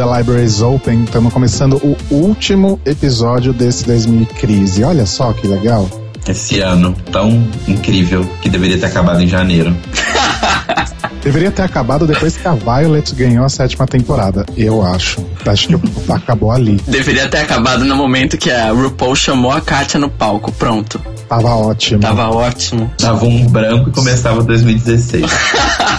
The Libraries Open. Estamos começando o último episódio desse 2000 crise. Olha só que legal. Esse ano tão incrível que deveria ter acabado em janeiro. Deveria ter acabado depois que a Violet ganhou a sétima temporada, eu acho. Acho que acabou ali. Deveria ter acabado no momento que a RuPaul chamou a Katia no palco. Pronto. Tava ótimo. Tava ótimo. Tava um branco e começava 2016.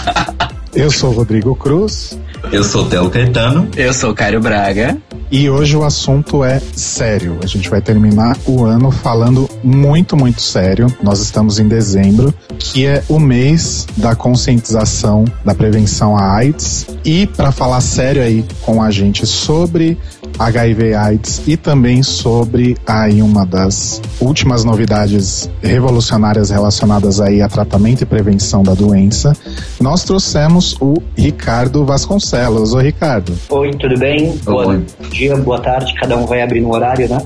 eu sou o Rodrigo Cruz. Eu sou o Telo Caetano. Eu sou o Caio Braga. E hoje o assunto é sério. A gente vai terminar o ano falando muito, muito sério. Nós estamos em dezembro, que é o mês da conscientização da prevenção à AIDS. E para falar sério aí com a gente sobre HIV AIDS e também sobre aí uma das últimas novidades revolucionárias relacionadas aí a tratamento e prevenção da doença, nós trouxemos o Ricardo Vasconcelos. Oi, Ricardo. Oi, tudo bem? Bom dia, boa tarde, cada um vai abrir no horário, né?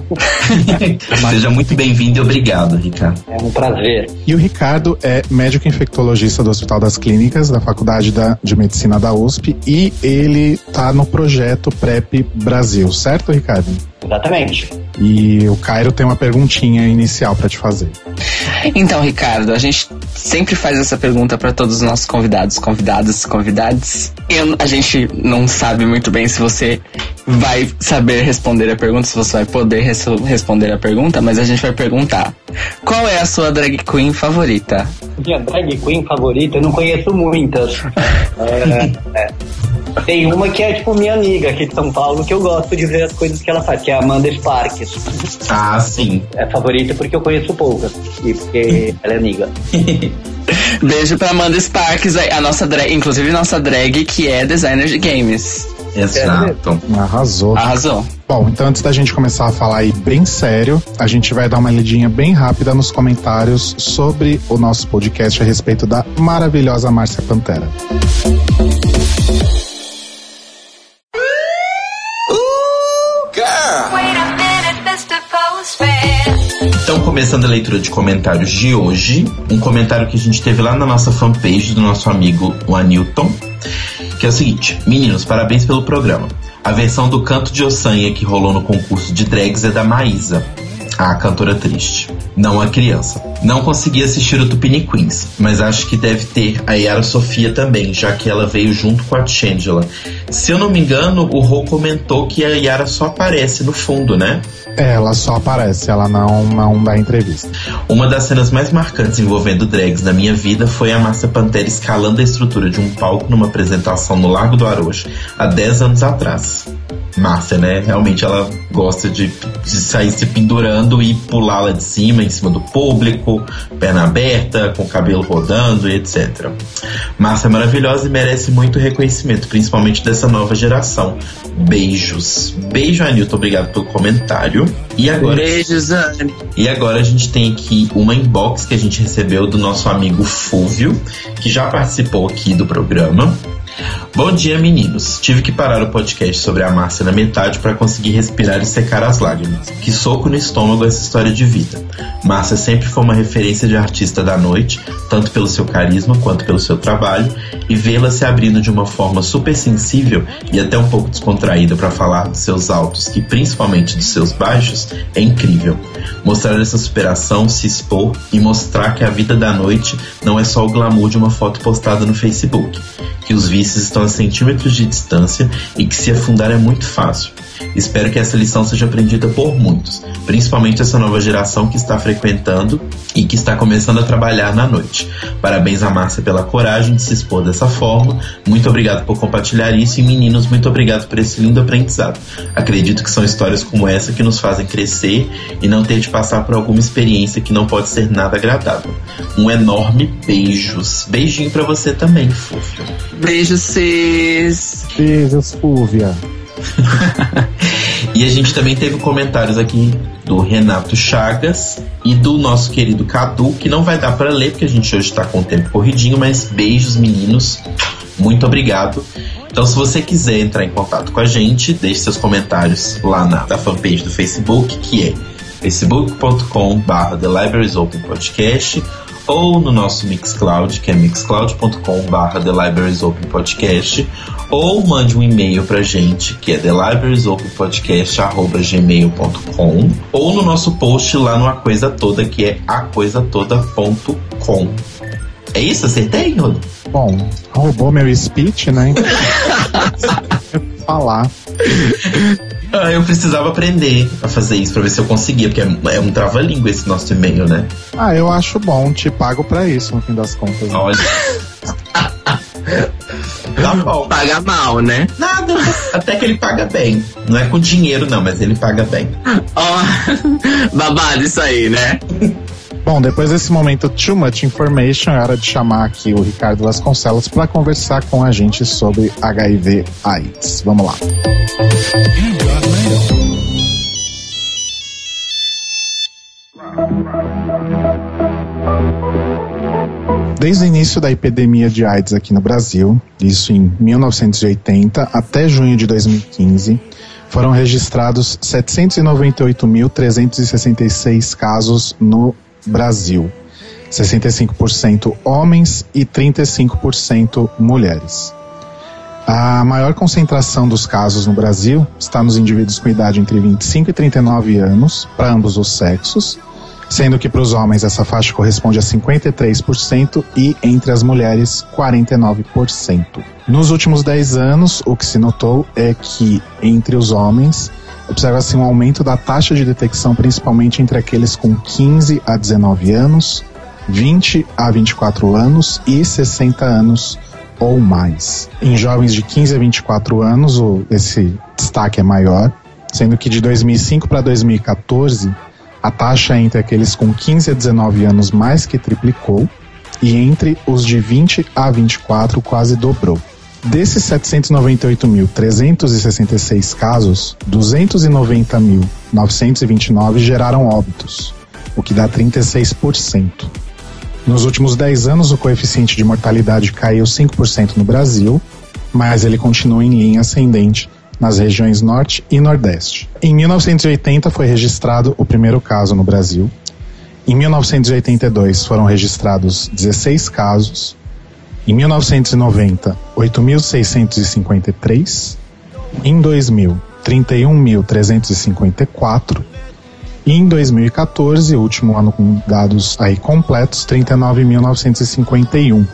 Seja muito bem-vindo e obrigado, Ricardo. É um prazer. E o Ricardo é médico infectologista do Hospital das Clínicas, da Faculdade da, de Medicina da USP, e ele está no projeto PrEP Brasil certo, Ricardo? Exatamente. E o Cairo tem uma perguntinha inicial para te fazer. Então, Ricardo, a gente sempre faz essa pergunta para todos os nossos convidados, convidadas, convidados. Eu, a gente não sabe muito bem se você vai saber responder a pergunta, se você vai poder res responder a pergunta, mas a gente vai perguntar: qual é a sua drag queen favorita? Minha drag queen favorita, eu não conheço muitas. é, é. Tem uma que é tipo minha amiga aqui de São Paulo, que eu gosto de ver as coisas que ela faz, que é a Amanda Sparks. Ah, sim. É favorita porque eu conheço poucas. E porque ela é amiga. Beijo pra Amanda Sparks, a nossa drag, inclusive nossa drag que é designer de games. Exato. Arrasou. Arrasou. Bom, então antes da gente começar a falar aí bem sério, a gente vai dar uma lidinha bem rápida nos comentários sobre o nosso podcast a respeito da maravilhosa Márcia Pantera. Então, começando a leitura de comentários de hoje, um comentário que a gente teve lá na nossa fanpage do nosso amigo o Anilton, que é o seguinte: Meninos, parabéns pelo programa. A versão do Canto de Ossanha que rolou no concurso de drags é da Maísa, a cantora triste, não a criança. Não consegui assistir o Tupini Queens, mas acho que deve ter a Yara Sofia também, já que ela veio junto com a Changela. Se eu não me engano, o Rô comentou que a Yara só aparece no fundo, né? Ela só aparece, ela não, não dá entrevista. Uma das cenas mais marcantes envolvendo drags na minha vida foi a Márcia Pantera escalando a estrutura de um palco numa apresentação no Lago do Arojo, há 10 anos atrás. Márcia, né? Realmente ela gosta de, de sair se pendurando e pular lá de cima, em cima do público, perna aberta, com o cabelo rodando e etc. Márcia é maravilhosa e merece muito reconhecimento, principalmente dessa nova geração. Beijos. Beijo, Anilton. Obrigado pelo comentário. E agora. Beijos, Anne. E agora a gente tem aqui uma inbox que a gente recebeu do nosso amigo Fúvio, que já participou aqui do programa. Bom dia, meninos. Tive que parar o podcast sobre a Márcia na metade para conseguir respirar e secar as lágrimas. Que soco no estômago essa história de vida. Márcia sempre foi uma referência de artista da noite, tanto pelo seu carisma quanto pelo seu trabalho, e vê-la se abrindo de uma forma super sensível e até um pouco descontraída para falar dos seus altos e principalmente dos seus baixos é incrível. Mostrar essa superação, se expor e mostrar que a vida da noite não é só o glamour de uma foto postada no Facebook, que os vícios estão a centímetros de distância e que se afundar é muito fácil. Espero que essa lição seja aprendida por muitos, principalmente essa nova geração que está frequentando e que está começando a trabalhar na noite. Parabéns a Márcia pela coragem de se expor dessa forma. Muito obrigado por compartilhar isso e meninos, muito obrigado por esse lindo aprendizado. Acredito que são histórias como essa que nos fazem crescer e não ter de passar por alguma experiência que não pode ser nada agradável. Um enorme beijos. Beijinho para você também, Fúvia. Beijos, cis. Beijos, Fúvia. e a gente também teve comentários aqui do Renato Chagas e do nosso querido Cadu, que não vai dar para ler porque a gente hoje está com o tempo corridinho, mas beijos, meninos. Muito obrigado. Então, se você quiser entrar em contato com a gente, deixe seus comentários lá na, na fanpage do Facebook, que é facebook.com.br The Libraries Open Podcast ou no nosso Mixcloud, que é mixcloud.com.br The Libraries Open Podcast, ou mande um e-mail pra gente, que é thelibrariesopenpodcast.gmail.com ou no nosso post lá no A Coisa Toda, que é acoisatoda.com. É isso? Acertei, Rodo? Bom, roubou meu speech, né? falar. Ah, eu precisava aprender a fazer isso pra ver se eu conseguia, porque é, é um trava-língua esse nosso e-mail, né? Ah, eu acho bom, te pago pra isso no fim das contas. Olha. tá bom. Paga mal, né? Nada, até que ele paga bem. Não é com dinheiro, não, mas ele paga bem. Ó, oh, babado isso aí, né? Bom, depois desse momento too much information, é hora de chamar aqui o Ricardo Vasconcelos para conversar com a gente sobre HIV AIDS. Vamos lá. Desde o início da epidemia de AIDS aqui no Brasil, isso em 1980 até junho de 2015, foram registrados 798.366 casos no Brasil. 65% homens e 35% mulheres. A maior concentração dos casos no Brasil está nos indivíduos com idade entre 25 e 39 anos, para ambos os sexos, sendo que para os homens essa faixa corresponde a 53% e entre as mulheres 49%. Nos últimos 10 anos, o que se notou é que entre os homens observa-se um aumento da taxa de detecção, principalmente entre aqueles com 15 a 19 anos, 20 a 24 anos e 60 anos ou mais. Em jovens de 15 a 24 anos, esse destaque é maior, sendo que de 2005 para 2014, a taxa entre aqueles com 15 a 19 anos mais que triplicou, e entre os de 20 a 24 quase dobrou. Desses 798.366 casos, 290.929 geraram óbitos, o que dá 36%. Nos últimos 10 anos, o coeficiente de mortalidade caiu 5% no Brasil, mas ele continua em linha ascendente nas regiões Norte e Nordeste. Em 1980 foi registrado o primeiro caso no Brasil. Em 1982 foram registrados 16 casos em 1990, 8.653. Em 2000, 31.354. E em 2014, último ano com dados aí completos, 39.951.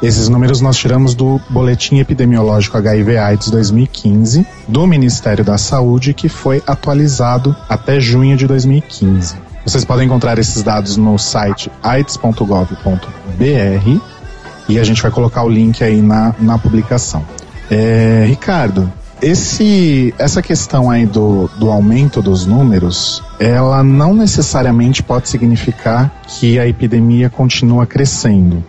Esses números nós tiramos do Boletim Epidemiológico HIV/AIDS 2015 do Ministério da Saúde, que foi atualizado até junho de 2015. Vocês podem encontrar esses dados no site aids.gov.br e a gente vai colocar o link aí na, na publicação. É, Ricardo, esse, essa questão aí do, do aumento dos números, ela não necessariamente pode significar que a epidemia continua crescendo.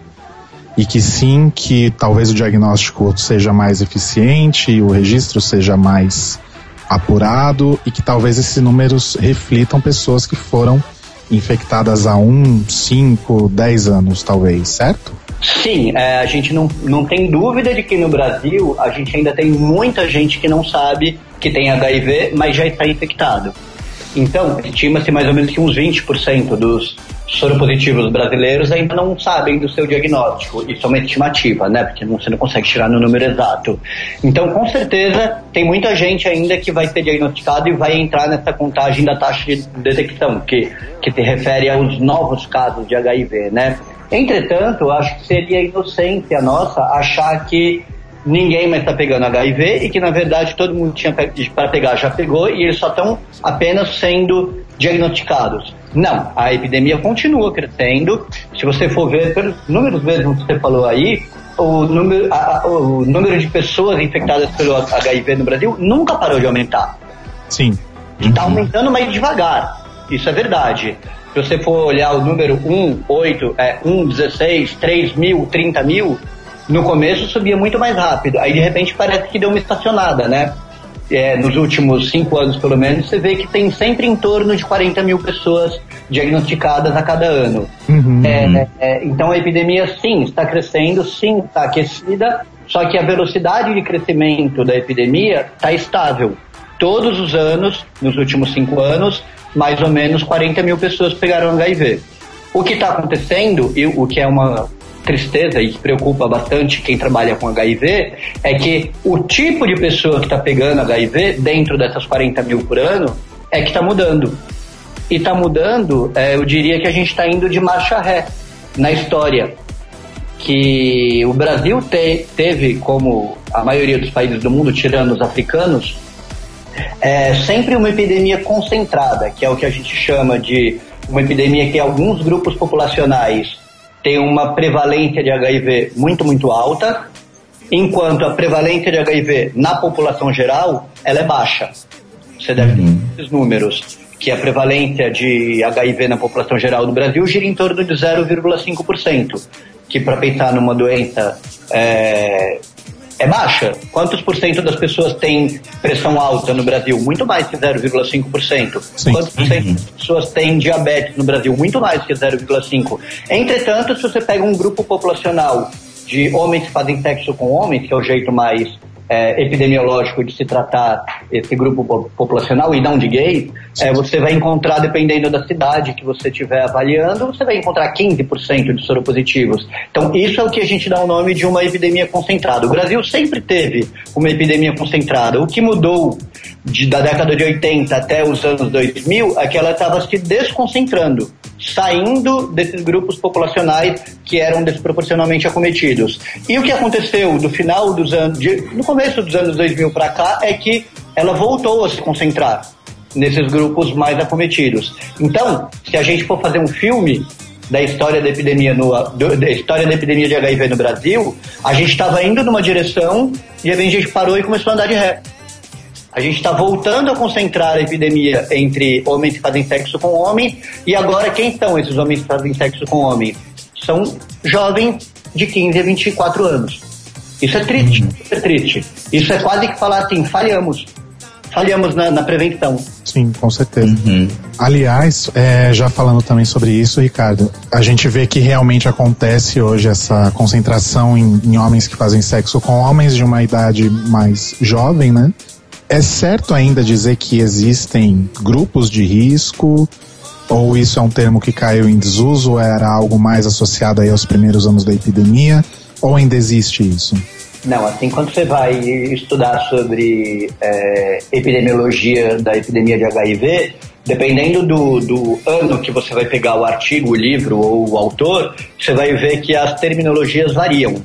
E que sim, que talvez o diagnóstico seja mais eficiente, o registro seja mais apurado e que talvez esses números reflitam pessoas que foram infectadas há um, cinco, dez anos, talvez, certo? Sim, é, a gente não, não tem dúvida de que no Brasil a gente ainda tem muita gente que não sabe que tem HIV, mas já está infectado. Então, estima-se mais ou menos que uns 20% dos soropositivos brasileiros ainda não sabem do seu diagnóstico. Isso é uma estimativa, né? Porque você não consegue tirar no número exato. Então, com certeza, tem muita gente ainda que vai ser diagnosticado e vai entrar nessa contagem da taxa de detecção, que, que se refere aos novos casos de HIV, né? Entretanto, acho que seria inocência nossa achar que ninguém mais está pegando HIV e que na verdade todo mundo tinha para pegar já pegou e eles só estão apenas sendo diagnosticados. Não, a epidemia continua crescendo. Se você for ver pelos números mesmo que você falou aí, o número, a, o número de pessoas infectadas pelo HIV no Brasil nunca parou de aumentar. Sim. Está aumentando, mas devagar. Isso é verdade. Se você for olhar o número 1, 8, é, 1, 16, 3 mil, 30 mil, no começo subia muito mais rápido. Aí de repente parece que deu uma estacionada, né? É, nos últimos cinco anos, pelo menos, você vê que tem sempre em torno de 40 mil pessoas diagnosticadas a cada ano. Uhum. É, é, então a epidemia, sim, está crescendo, sim, está aquecida, só que a velocidade de crescimento da epidemia está estável. Todos os anos, nos últimos cinco anos, mais ou menos 40 mil pessoas pegaram HIV. O que está acontecendo, e o que é uma tristeza e que preocupa bastante quem trabalha com HIV é que o tipo de pessoa que está pegando HIV dentro dessas 40 mil por ano é que está mudando. E está mudando, é, eu diria que a gente está indo de marcha ré na história. Que o Brasil te, teve, como a maioria dos países do mundo, tirando os africanos, é sempre uma epidemia concentrada, que é o que a gente chama de uma epidemia que alguns grupos populacionais têm uma prevalência de HIV muito, muito alta, enquanto a prevalência de HIV na população geral ela é baixa. Você deve ter uhum. esses números, que a prevalência de HIV na população geral do Brasil gira em torno de 0,5%, que para pensar numa doença é, é baixa. Quantos por cento das pessoas têm pressão alta no Brasil? Muito mais que 0,5%. Quantos por cento das pessoas têm diabetes no Brasil? Muito mais que 0,5%. Entretanto, se você pega um grupo populacional de homens que fazem sexo com homens, que é o jeito mais é, epidemiológico de se tratar esse grupo populacional e não de gays, é, você vai encontrar, dependendo da cidade que você estiver avaliando, você vai encontrar 15% de soropositivos. Então, isso é o que a gente dá o nome de uma epidemia concentrada. O Brasil sempre teve uma epidemia concentrada. O que mudou de, da década de 80 até os anos 2000 é que ela estava se desconcentrando saindo desses grupos populacionais que eram desproporcionalmente acometidos. E o que aconteceu no final dos anos, de, no começo dos anos 2000 para cá, é que ela voltou a se concentrar nesses grupos mais acometidos. Então, se a gente for fazer um filme da história da epidemia no, da história da epidemia de HIV no Brasil, a gente estava indo numa direção e a gente parou e começou a andar de ré. A gente está voltando a concentrar a epidemia entre homens que fazem sexo com homens e agora quem são esses homens que fazem sexo com homens? São jovens de 15 a 24 anos. Isso é triste, uhum. isso é triste. Isso é quase que falar assim, falhamos. Falhamos na, na prevenção. Sim, com certeza. Uhum. Aliás, é, já falando também sobre isso, Ricardo, a gente vê que realmente acontece hoje essa concentração em, em homens que fazem sexo com homens de uma idade mais jovem, né? É certo ainda dizer que existem grupos de risco? Ou isso é um termo que caiu em desuso? Era algo mais associado aí aos primeiros anos da epidemia? Ou ainda existe isso? Não, assim, quando você vai estudar sobre é, epidemiologia da epidemia de HIV, dependendo do, do ano que você vai pegar o artigo, o livro ou o autor, você vai ver que as terminologias variam.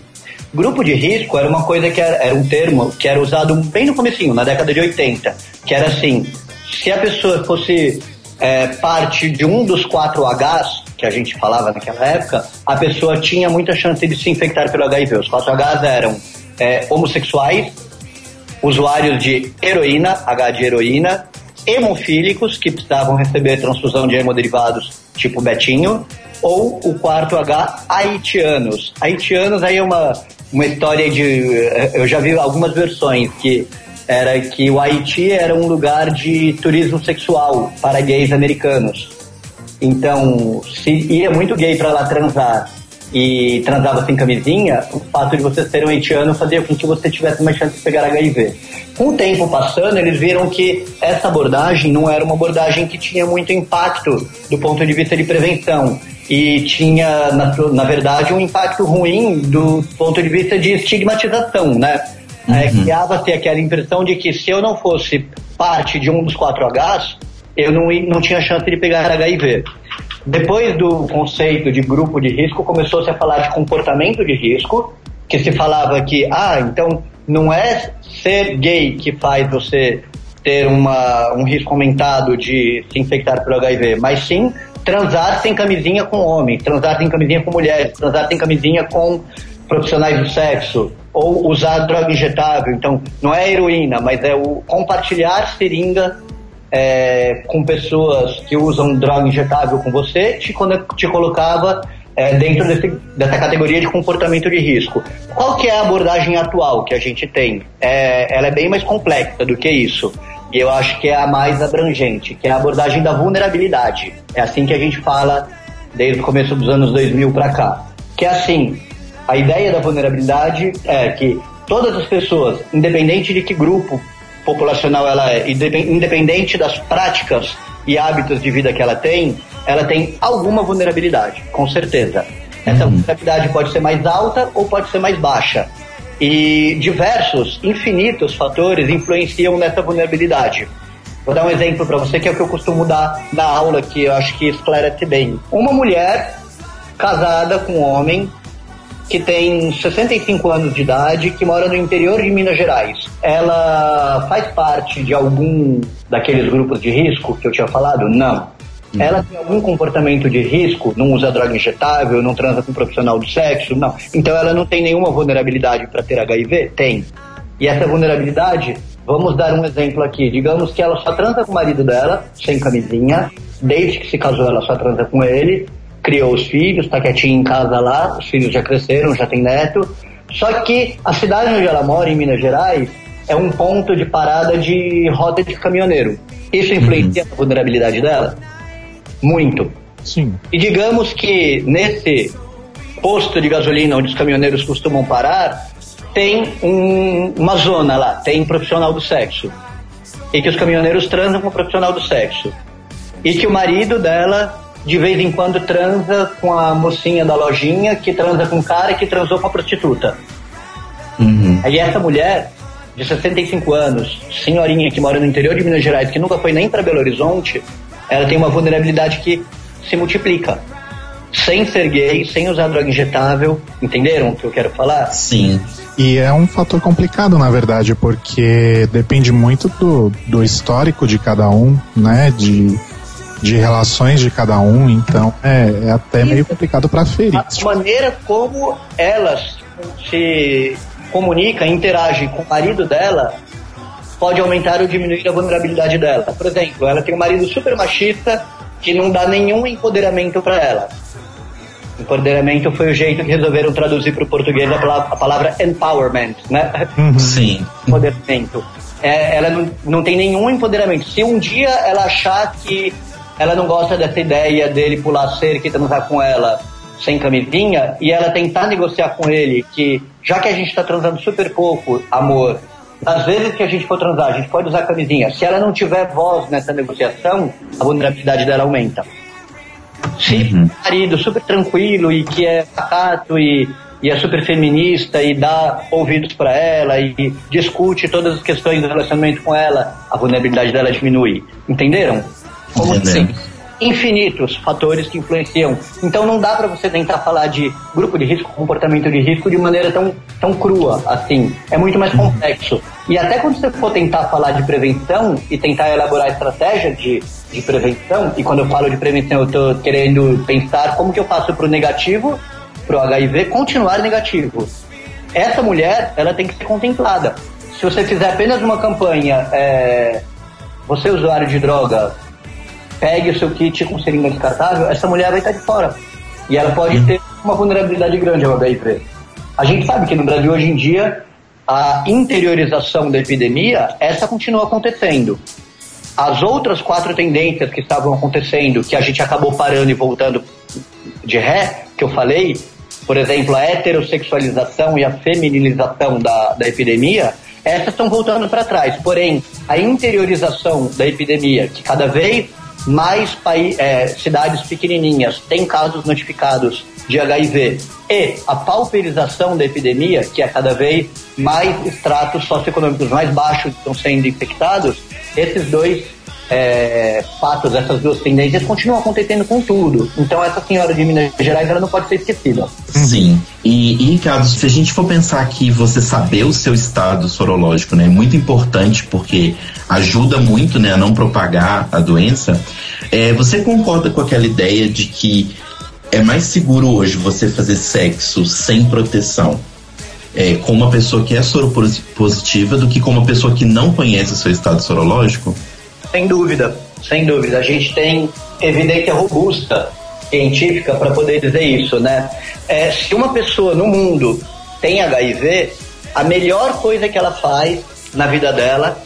Grupo de risco era uma coisa que era, era um termo que era usado bem no comecinho, na década de 80, que era assim, se a pessoa fosse é, parte de um dos quatro Hs que a gente falava naquela época, a pessoa tinha muita chance de se infectar pelo HIV. Os quatro Hs eram é, homossexuais, usuários de heroína, H de heroína, hemofílicos, que precisavam receber transfusão de hemoderivados tipo Betinho, ou o quarto H, haitianos. Haitianos aí é uma, uma história de. Eu já vi algumas versões que era que o Haiti era um lugar de turismo sexual para gays americanos. Então, se ia muito gay para lá transar e transava sem camisinha, o fato de você ser um haitiano fazia com que você tivesse mais chance de pegar HIV. Com o tempo passando, eles viram que essa abordagem não era uma abordagem que tinha muito impacto do ponto de vista de prevenção e tinha, na, na verdade, um impacto ruim do ponto de vista de estigmatização, né? É, uhum. É, Criava-se aquela impressão de que se eu não fosse parte de um dos quatro Hs, eu não, não tinha chance de pegar HIV. Depois do conceito de grupo de risco, começou-se a falar de comportamento de risco, que se falava que, ah, então não é ser gay que faz você ter uma, um risco aumentado de se infectar por HIV, mas sim transar sem camisinha com homens, transar sem camisinha com mulheres, transar sem camisinha com profissionais do sexo, ou usar droga injetável. Então, não é heroína, mas é o compartilhar seringa é, com pessoas que usam droga injetável com você, te, te colocava é, dentro desse, dessa categoria de comportamento de risco. Qual que é a abordagem atual que a gente tem? É, ela é bem mais complexa do que isso. E eu acho que é a mais abrangente, que é a abordagem da vulnerabilidade. É assim que a gente fala desde o começo dos anos 2000 para cá. Que é assim, a ideia da vulnerabilidade é que todas as pessoas, independente de que grupo populacional ela é, independente das práticas e hábitos de vida que ela tem, ela tem alguma vulnerabilidade, com certeza. Essa uhum. vulnerabilidade pode ser mais alta ou pode ser mais baixa. E diversos, infinitos fatores influenciam nessa vulnerabilidade. Vou dar um exemplo para você que é o que eu costumo dar na aula, que eu acho que esclarece bem. Uma mulher casada com um homem que tem 65 anos de idade, que mora no interior de Minas Gerais. Ela faz parte de algum daqueles grupos de risco que eu tinha falado? Não. Uhum. Ela tem algum comportamento de risco? Não usa droga injetável, não transa com um profissional do sexo? Não. Então ela não tem nenhuma vulnerabilidade para ter HIV? Tem. E essa vulnerabilidade, vamos dar um exemplo aqui. Digamos que ela só transa com o marido dela, sem camisinha, desde que se casou ela só transa com ele, criou os filhos, tá quietinha em casa lá, os filhos já cresceram, já tem neto. Só que a cidade onde ela mora, em Minas Gerais, é um ponto de parada de roda de caminhoneiro. Isso influencia uhum. a vulnerabilidade dela? Muito. Sim. E digamos que nesse posto de gasolina onde os caminhoneiros costumam parar, tem um, uma zona lá, tem profissional do sexo. E que os caminhoneiros transam com o profissional do sexo. E que o marido dela de vez em quando transa com a mocinha da lojinha, que transa com o cara que transou com a prostituta. Uhum. Aí essa mulher, de 65 anos, senhorinha que mora no interior de Minas Gerais, que nunca foi nem para Belo Horizonte, ela tem uma vulnerabilidade que se multiplica. Sem ser gay, sem usar droga injetável, entenderam o que eu quero falar? Sim. E é um fator complicado, na verdade, porque depende muito do, do histórico de cada um, né? De de relações de cada um, então é, é até meio complicado para ferir. A maneira como elas se comunica, interage com o marido dela pode aumentar ou diminuir a vulnerabilidade dela. Por exemplo, ela tem um marido super machista que não dá nenhum empoderamento para ela. Empoderamento foi o jeito que resolveram traduzir para o português a palavra, a palavra, empowerment, né? Uhum. Sim. Empoderamento. É, ela não, não tem nenhum empoderamento. Se um dia ela achar que ela não gosta dessa ideia dele pular cerca e transar com ela sem camisinha e ela tentar negociar com ele que já que a gente está transando super pouco, amor, às vezes que a gente for transar, a gente pode usar camisinha. Se ela não tiver voz nessa negociação, a vulnerabilidade dela aumenta. Se uhum. o marido super tranquilo e que é pacato e, e é super feminista e dá ouvidos para ela e discute todas as questões do relacionamento com ela, a vulnerabilidade dela diminui. Entenderam? Como assim? infinitos fatores que influenciam. Então não dá para você tentar falar de grupo de risco, comportamento de risco de maneira tão, tão crua assim. É muito mais complexo. E até quando você for tentar falar de prevenção e tentar elaborar estratégia de, de prevenção, e quando eu falo de prevenção eu estou querendo pensar como que eu faço para o negativo, para o HIV, continuar negativo. Essa mulher, ela tem que ser contemplada. Se você fizer apenas uma campanha, é, você usuário de droga, pegue o seu kit com seringa descartável, essa mulher vai estar de fora. E ela pode ter uma vulnerabilidade grande ao HIV. A gente sabe que no Brasil hoje em dia a interiorização da epidemia, essa continua acontecendo. As outras quatro tendências que estavam acontecendo, que a gente acabou parando e voltando de ré, que eu falei, por exemplo, a heterossexualização e a feminilização da, da epidemia, essas estão voltando para trás. Porém, a interiorização da epidemia, que cada vez mais é, cidades pequenininhas. Têm casos notificados de HIV e a pauperização da epidemia, que é cada vez mais estratos socioeconômicos mais baixos estão sendo infectados, esses dois é, fatos, essas duas tendências continuam acontecendo com tudo. Então essa senhora de Minas Gerais ela não pode ser esquecida. Sim. E, e Ricardo, se a gente for pensar que você saber o seu estado sorológico né, é muito importante porque ajuda muito né, a não propagar a doença, é, você concorda com aquela ideia de que é mais seguro hoje você fazer sexo sem proteção é, com uma pessoa que é soropositiva do que com uma pessoa que não conhece o seu estado sorológico? Sem dúvida, sem dúvida. A gente tem evidência robusta científica para poder dizer isso, né? É, se uma pessoa no mundo tem HIV, a melhor coisa que ela faz na vida dela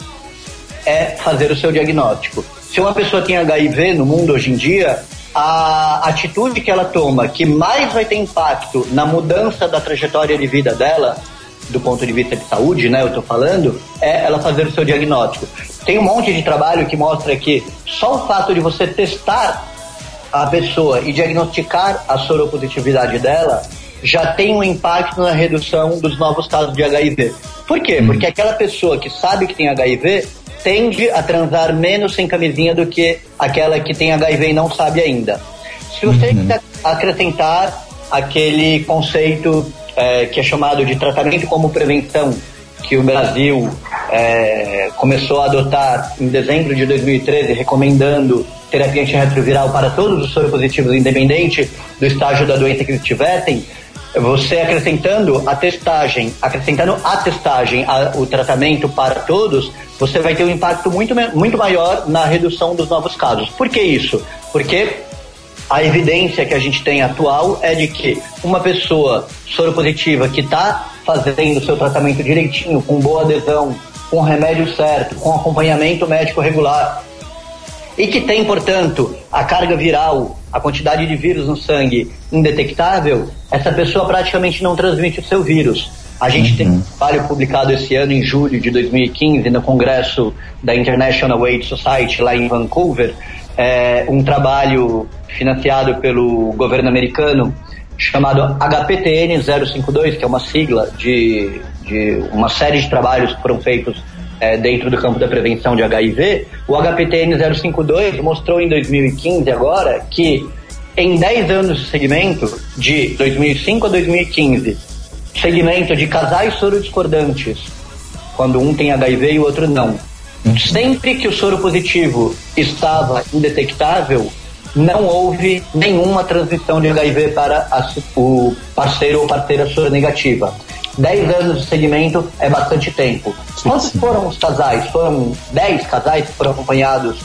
é fazer o seu diagnóstico. Se uma pessoa tem HIV no mundo hoje em dia, a atitude que ela toma, que mais vai ter impacto na mudança da trajetória de vida dela, do ponto de vista de saúde, né, eu tô falando, é ela fazer o seu diagnóstico. Tem um monte de trabalho que mostra que só o fato de você testar a pessoa e diagnosticar a soropositividade dela já tem um impacto na redução dos novos casos de HIV. Por quê? Hum. Porque aquela pessoa que sabe que tem HIV tende a transar menos sem camisinha do que aquela que tem HIV e não sabe ainda. Se você uhum. quiser acrescentar aquele conceito é, que é chamado de tratamento como prevenção, que o Brasil é, começou a adotar em dezembro de 2013, recomendando terapia antirretroviral para todos os soropositivos, independente do estágio da doença que eles tivessem, você acrescentando a testagem, acrescentando a testagem, a, o tratamento para todos, você vai ter um impacto muito, muito maior na redução dos novos casos. Por que isso? Porque a evidência que a gente tem atual é de que uma pessoa soropositiva que está fazendo o seu tratamento direitinho, com boa adesão, com remédio certo, com acompanhamento médico regular, e que tem, portanto, a carga viral, a quantidade de vírus no sangue indetectável, essa pessoa praticamente não transmite o seu vírus. A gente uhum. tem um trabalho publicado esse ano, em julho de 2015, no congresso da International AIDS Society, lá em Vancouver, é, um trabalho financiado pelo governo americano chamado HPTN 052, que é uma sigla de, de uma série de trabalhos que foram feitos é, dentro do campo da prevenção de HIV, o HPTN 052 mostrou em 2015 agora que em 10 anos de segmento, de 2005 a 2015, segmento de casais sorodiscordantes, quando um tem HIV e o outro não, sempre que o soro positivo estava indetectável, não houve nenhuma transmissão de HIV para a, o parceiro ou parceira soronegativa. 10 anos de segmento é bastante tempo. Quantos foram os casais? Foram 10 casais que foram acompanhados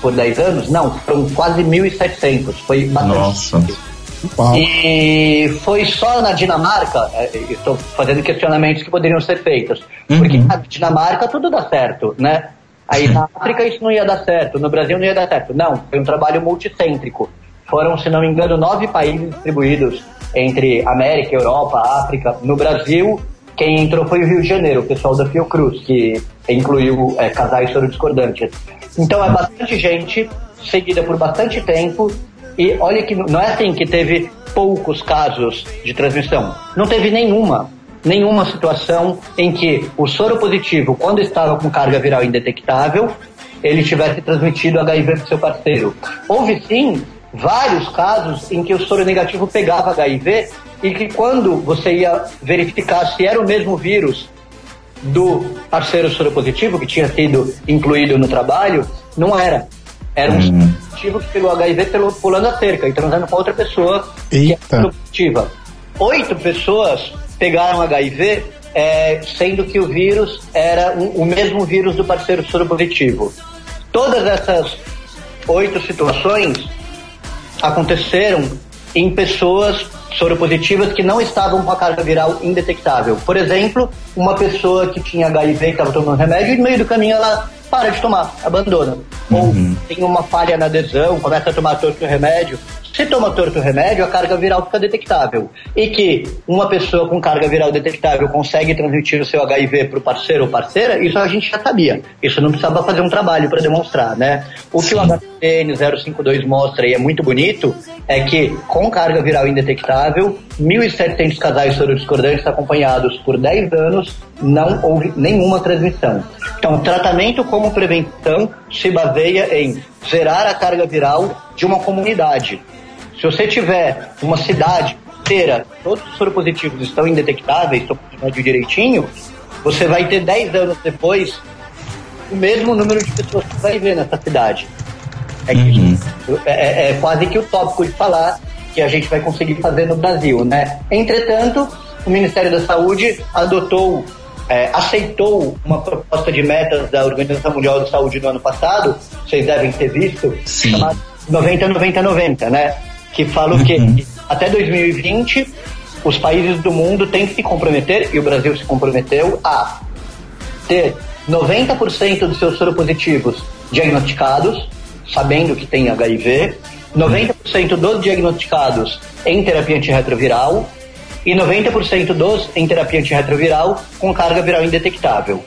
por 10 anos? Não, foram quase 1.700. Foi bastante. Nossa. Uau. E foi só na Dinamarca, é, estou fazendo questionamentos que poderiam ser feitos, uhum. porque na Dinamarca tudo dá certo, né? Aí na África isso não ia dar certo, no Brasil não ia dar certo. Não, foi um trabalho multicêntrico. Foram, se não me engano, nove países distribuídos entre América, Europa, África. No Brasil, quem entrou foi o Rio de Janeiro, o pessoal da Fiocruz, que incluiu é, casais discordantes. Então é bastante gente, seguida por bastante tempo, e olha que não é assim que teve poucos casos de transmissão. Não teve nenhuma, nenhuma situação em que o soro positivo, quando estava com carga viral indetectável, ele tivesse transmitido HIV para seu parceiro. Houve sim vários casos em que o soro negativo pegava HIV e que quando você ia verificar se era o mesmo vírus do parceiro soropositivo que tinha sido incluído no trabalho, não era. Era um hum. positivo que pegou HIV pelo, pulando a cerca e transando com outra pessoa Eita. que era positiva. Oito pessoas pegaram HIV, é, sendo que o vírus era um, o mesmo vírus do parceiro soropositivo. Todas essas oito situações aconteceram em pessoas soropositivas que não estavam com a carga viral indetectável. Por exemplo, uma pessoa que tinha HIV e estava tomando remédio e no meio do caminho ela para de tomar, abandona. Uhum. Ou tem uma falha na adesão, começa a tomar todo o remédio se toma torto remédio, a carga viral fica detectável. E que uma pessoa com carga viral detectável consegue transmitir o seu HIV para o parceiro ou parceira, isso a gente já sabia. Isso não precisava fazer um trabalho para demonstrar, né? O que o HPN 052 mostra e é muito bonito é que com carga viral indetectável, 1.700 casais sorodiscordantes acompanhados por 10 anos não houve nenhuma transmissão. Então, tratamento como prevenção se baseia em zerar a carga viral de uma comunidade. Se você tiver uma cidade inteira, todos os soropositivos estão indetectáveis, estão funcionando direitinho, você vai ter 10 anos depois o mesmo número de pessoas que vai ver nessa cidade. É, uhum. é, é, é quase que utópico de falar que a gente vai conseguir fazer no Brasil, né? Entretanto, o Ministério da Saúde adotou, é, aceitou uma proposta de metas da Organização Mundial de Saúde no ano passado, vocês devem ter visto, Sim. chamada 90-90-90, né? Que fala o quê? Uhum. Até 2020, os países do mundo têm que se comprometer, e o Brasil se comprometeu, a ter 90% dos seus soropositivos diagnosticados, sabendo que tem HIV, 90% dos diagnosticados em terapia antirretroviral e 90% dos em terapia antirretroviral com carga viral indetectável.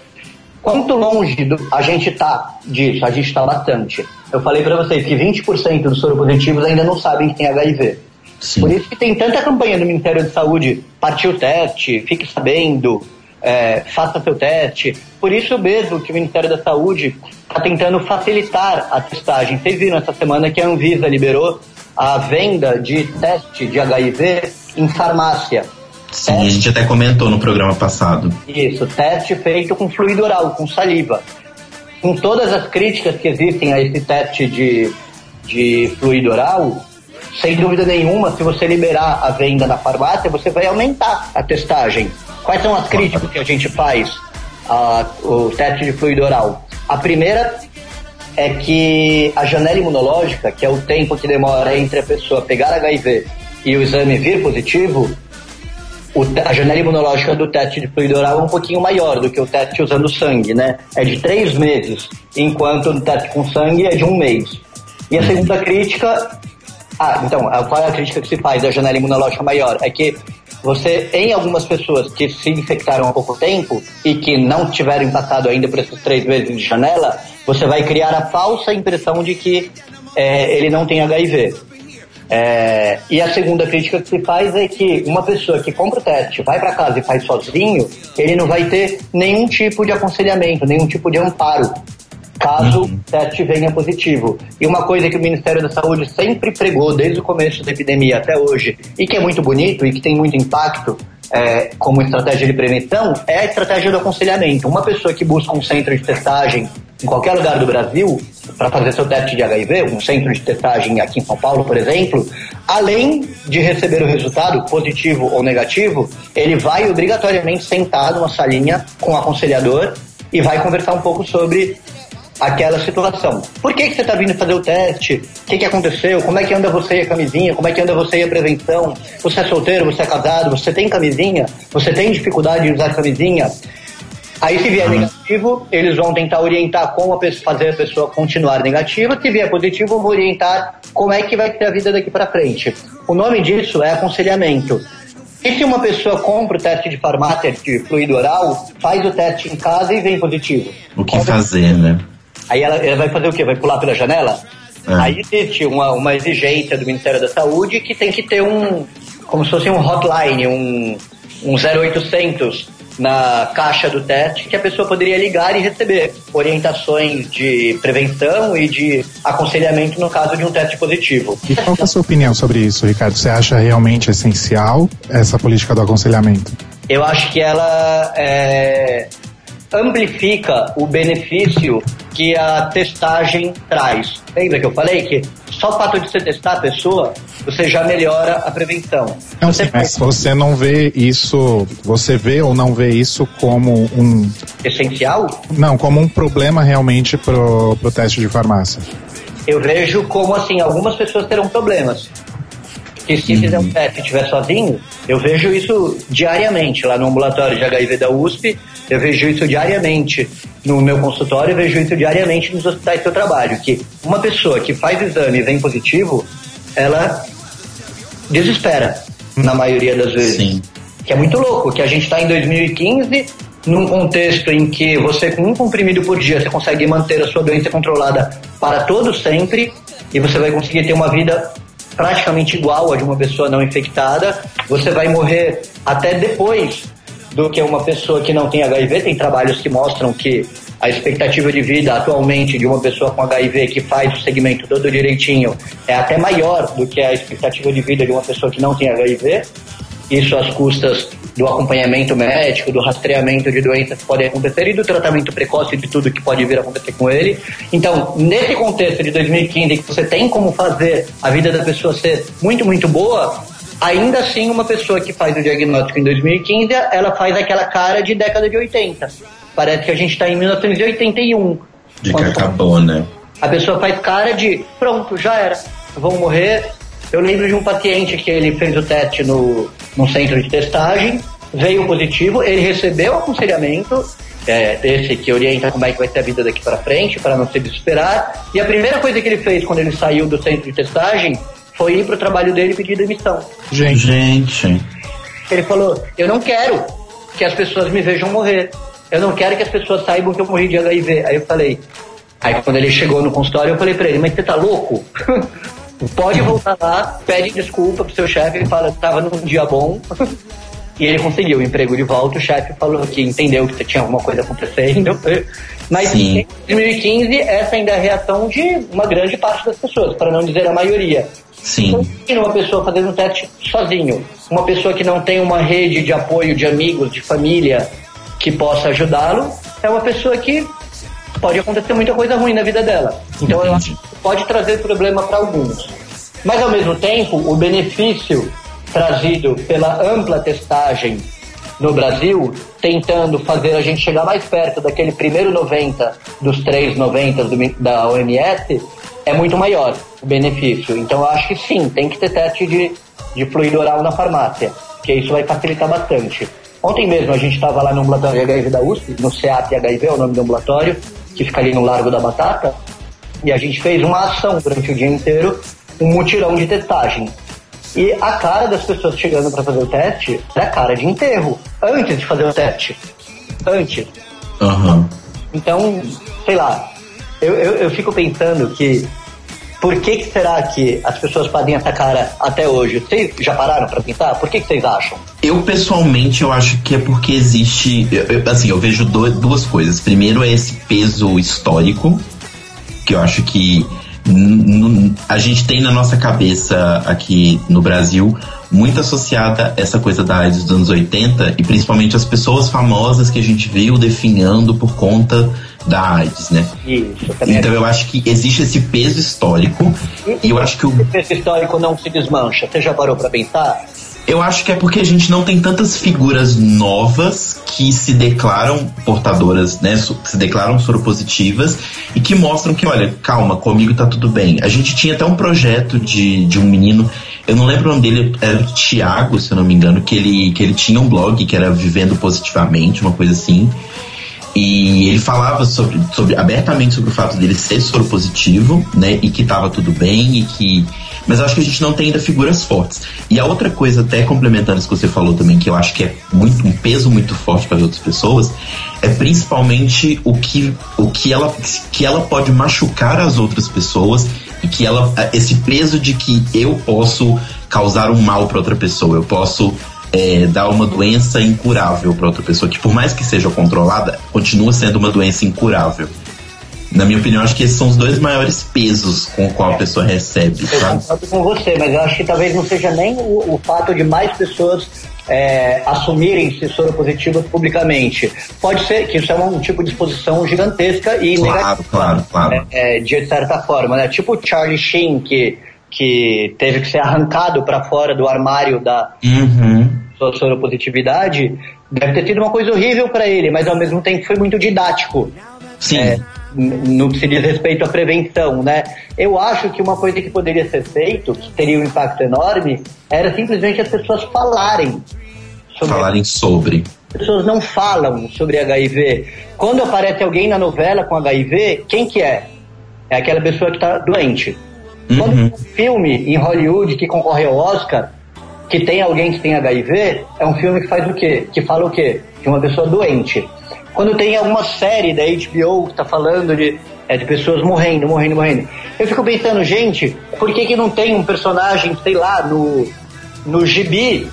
Quanto longe do, a gente está disso? A gente está bastante. Eu falei para vocês que 20% dos soropositivos ainda não sabem que tem HIV. Sim. Por isso que tem tanta campanha do Ministério da Saúde, partiu o teste, fique sabendo, é, faça seu teste. Por isso mesmo que o Ministério da Saúde está tentando facilitar a testagem. Vocês viram essa semana que a Anvisa liberou a venda de teste de HIV em farmácia. Sim, teste. a gente até comentou no programa passado. Isso, teste feito com fluido oral, com saliva. Com todas as críticas que existem a esse teste de, de fluido oral, sem dúvida nenhuma, se você liberar a venda na farmácia, você vai aumentar a testagem. Quais são as críticas que a gente faz ao teste de fluido oral? A primeira é que a janela imunológica, que é o tempo que demora entre a pessoa pegar HIV e o exame vir positivo, o, a janela imunológica do teste de fluido oral é um pouquinho maior do que o teste usando sangue, né? É de três meses, enquanto o teste com sangue é de um mês. E a segunda crítica. Ah, então, qual é a crítica que se faz da janela imunológica maior? É que você, em algumas pessoas que se infectaram há pouco tempo e que não tiveram passado ainda por esses três meses de janela, você vai criar a falsa impressão de que é, ele não tem HIV. É, e a segunda crítica que se faz é que uma pessoa que compra o teste, vai para casa e faz sozinho, ele não vai ter nenhum tipo de aconselhamento, nenhum tipo de amparo, caso uhum. o teste venha positivo. E uma coisa que o Ministério da Saúde sempre pregou desde o começo da epidemia até hoje, e que é muito bonito e que tem muito impacto, é, como estratégia de prevenção é a estratégia do aconselhamento. Uma pessoa que busca um centro de testagem em qualquer lugar do Brasil para fazer seu teste de HIV, um centro de testagem aqui em São Paulo, por exemplo, além de receber o resultado positivo ou negativo, ele vai obrigatoriamente sentar numa salinha com o aconselhador e vai conversar um pouco sobre aquela situação. Por que, que você está vindo fazer o teste? O que, que aconteceu? Como é que anda você e a camisinha? Como é que anda você e a prevenção? Você é solteiro? Você é casado? Você tem camisinha? Você tem dificuldade de usar camisinha? Aí, se vier negativo, eles vão tentar orientar como a pessoa, fazer a pessoa continuar negativa. Se vier positivo, vão orientar como é que vai ser a vida daqui para frente. O nome disso é aconselhamento. E se uma pessoa compra o teste de farmácia de fluido oral, faz o teste em casa e vem positivo? O que fazer, né? Aí ela, ela vai fazer o quê? Vai pular pela janela? É. Aí existe uma, uma exigência do Ministério da Saúde que tem que ter um, como se fosse um hotline, um, um 0800 na caixa do teste que a pessoa poderia ligar e receber orientações de prevenção e de aconselhamento no caso de um teste positivo. E qual é a sua opinião sobre isso, Ricardo? Você acha realmente essencial essa política do aconselhamento? Eu acho que ela é, amplifica o benefício que a testagem traz. Lembra que eu falei que só o fato de você testar a pessoa, você já melhora a prevenção. Não, você, mas você não vê isso, você vê ou não vê isso como um... Essencial? Não, como um problema realmente pro, pro teste de farmácia. Eu vejo como, assim, algumas pessoas terão problemas que se fizer um teste e estiver sozinho, eu vejo isso diariamente lá no ambulatório de HIV da USP, eu vejo isso diariamente no meu consultório, eu vejo isso diariamente nos hospitais que eu trabalho, que uma pessoa que faz exame e vem positivo, ela desespera, na maioria das vezes. Sim. Que é muito louco, que a gente está em 2015, num contexto em que você com um comprimido por dia você consegue manter a sua doença controlada para todo sempre e você vai conseguir ter uma vida praticamente igual a de uma pessoa não infectada. Você vai morrer até depois do que uma pessoa que não tem HIV. Tem trabalhos que mostram que a expectativa de vida atualmente de uma pessoa com HIV que faz o segmento todo direitinho é até maior do que a expectativa de vida de uma pessoa que não tem HIV. Isso às custas do acompanhamento médico, do rastreamento de doenças que podem acontecer e do tratamento precoce de tudo que pode vir a acontecer com ele. Então, nesse contexto de 2015, que você tem como fazer a vida da pessoa ser muito, muito boa, ainda assim, uma pessoa que faz o diagnóstico em 2015, ela faz aquela cara de década de 80. Parece que a gente está em 1981. De que acabou, né? A pessoa faz cara de, pronto, já era, vão morrer, eu lembro de um paciente que ele fez o teste no, no centro de testagem, veio positivo, ele recebeu aconselhamento, é, esse que orienta como é que vai ser a vida daqui para frente, para não se desesperar. E a primeira coisa que ele fez quando ele saiu do centro de testagem foi ir para o trabalho dele e pedir demissão. Gente. Gente. Ele falou: Eu não quero que as pessoas me vejam morrer. Eu não quero que as pessoas saibam que eu morri de HIV. Aí eu falei, aí quando ele chegou no consultório, eu falei pra ele, mas você tá louco? Pode voltar lá, pede desculpa pro seu chefe, ele fala, tava num dia bom. E ele conseguiu o emprego de volta. O chefe falou que entendeu que tinha alguma coisa acontecendo. Mas Sim. em 2015, essa ainda é a reação de uma grande parte das pessoas, para não dizer a maioria. Sim. Então, uma pessoa fazendo um teste sozinho, uma pessoa que não tem uma rede de apoio de amigos, de família que possa ajudá-lo, é uma pessoa que pode acontecer muita coisa ruim na vida dela. Então, Entendi. eu acho que pode trazer problema para alguns. Mas, ao mesmo tempo, o benefício trazido pela ampla testagem no Brasil, tentando fazer a gente chegar mais perto daquele primeiro 90 dos três 90 do, da OMS, é muito maior o benefício. Então eu acho que sim, tem que ter teste de, de fluido oral na farmácia, que isso vai facilitar bastante. Ontem mesmo a gente estava lá no ambulatório de HIV da USP, no CEAP HIV, é o nome do ambulatório, que fica ali no Largo da Batata, e a gente fez uma ação durante o dia inteiro, um mutirão de testagem. E a cara das pessoas chegando para fazer o teste era a cara de enterro, antes de fazer o teste. Antes. Uhum. Então, sei lá, eu, eu, eu fico pensando que por que, que, será que as pessoas fazem essa cara até hoje? Vocês já pararam para pensar? Por que, que, vocês acham? Eu, pessoalmente, eu acho que é porque existe... Assim, eu vejo duas coisas. Primeiro é esse peso histórico, que eu acho que a gente tem na nossa cabeça aqui no Brasil muito associada essa coisa da AIDS dos anos 80 e principalmente as pessoas famosas que a gente viu definhando por conta da AIDS, né? Isso, então é. eu acho que existe esse peso histórico e, e eu acho que o peso histórico não se desmancha. Você já parou para pensar? Eu acho que é porque a gente não tem tantas figuras novas que se declaram portadoras, né? Se declaram soropositivas e que mostram que, olha, calma, comigo tá tudo bem. A gente tinha até um projeto de, de um menino, eu não lembro o nome dele, era o Thiago, se eu não me engano, que ele, que ele tinha um blog que era Vivendo Positivamente, uma coisa assim. E ele falava sobre, sobre abertamente sobre o fato dele ser soropositivo, né? E que tava tudo bem e que mas eu acho que a gente não tem ainda figuras fortes. E a outra coisa, até complementando isso que você falou também, que eu acho que é muito, um peso muito forte para as outras pessoas, é principalmente o que, o que, ela, que ela pode machucar as outras pessoas e que ela esse peso de que eu posso causar um mal para outra pessoa, eu posso é, dar uma doença incurável para outra pessoa, que por mais que seja controlada, continua sendo uma doença incurável. Na minha opinião, acho que esses são os dois maiores pesos com o qual a pessoa recebe. Eu concordo com você, mas eu acho que talvez não seja nem o, o fato de mais pessoas é, assumirem-se soropositivas publicamente. Pode ser que isso é um tipo de exposição gigantesca e claro, negativa. Claro, claro. É, de certa forma, né? Tipo o Charlie Sheen, que, que teve que ser arrancado para fora do armário da uhum. sua soropositividade, deve ter sido uma coisa horrível para ele, mas ao mesmo tempo foi muito didático. Sim. É, no que se diz respeito à prevenção, né? Eu acho que uma coisa que poderia ser feito, que teria um impacto enorme, era simplesmente as pessoas falarem sobre. Falarem sobre. As pessoas não falam sobre HIV. Quando aparece alguém na novela com HIV, quem que é? É aquela pessoa que está doente. Uhum. Quando um filme em Hollywood que concorre ao Oscar, que tem alguém que tem HIV, é um filme que faz o quê? Que fala o quê? De uma pessoa doente. Quando tem alguma série da HBO que tá falando de, é, de pessoas morrendo, morrendo, morrendo. Eu fico pensando, gente, por que, que não tem um personagem, sei lá, no, no gibi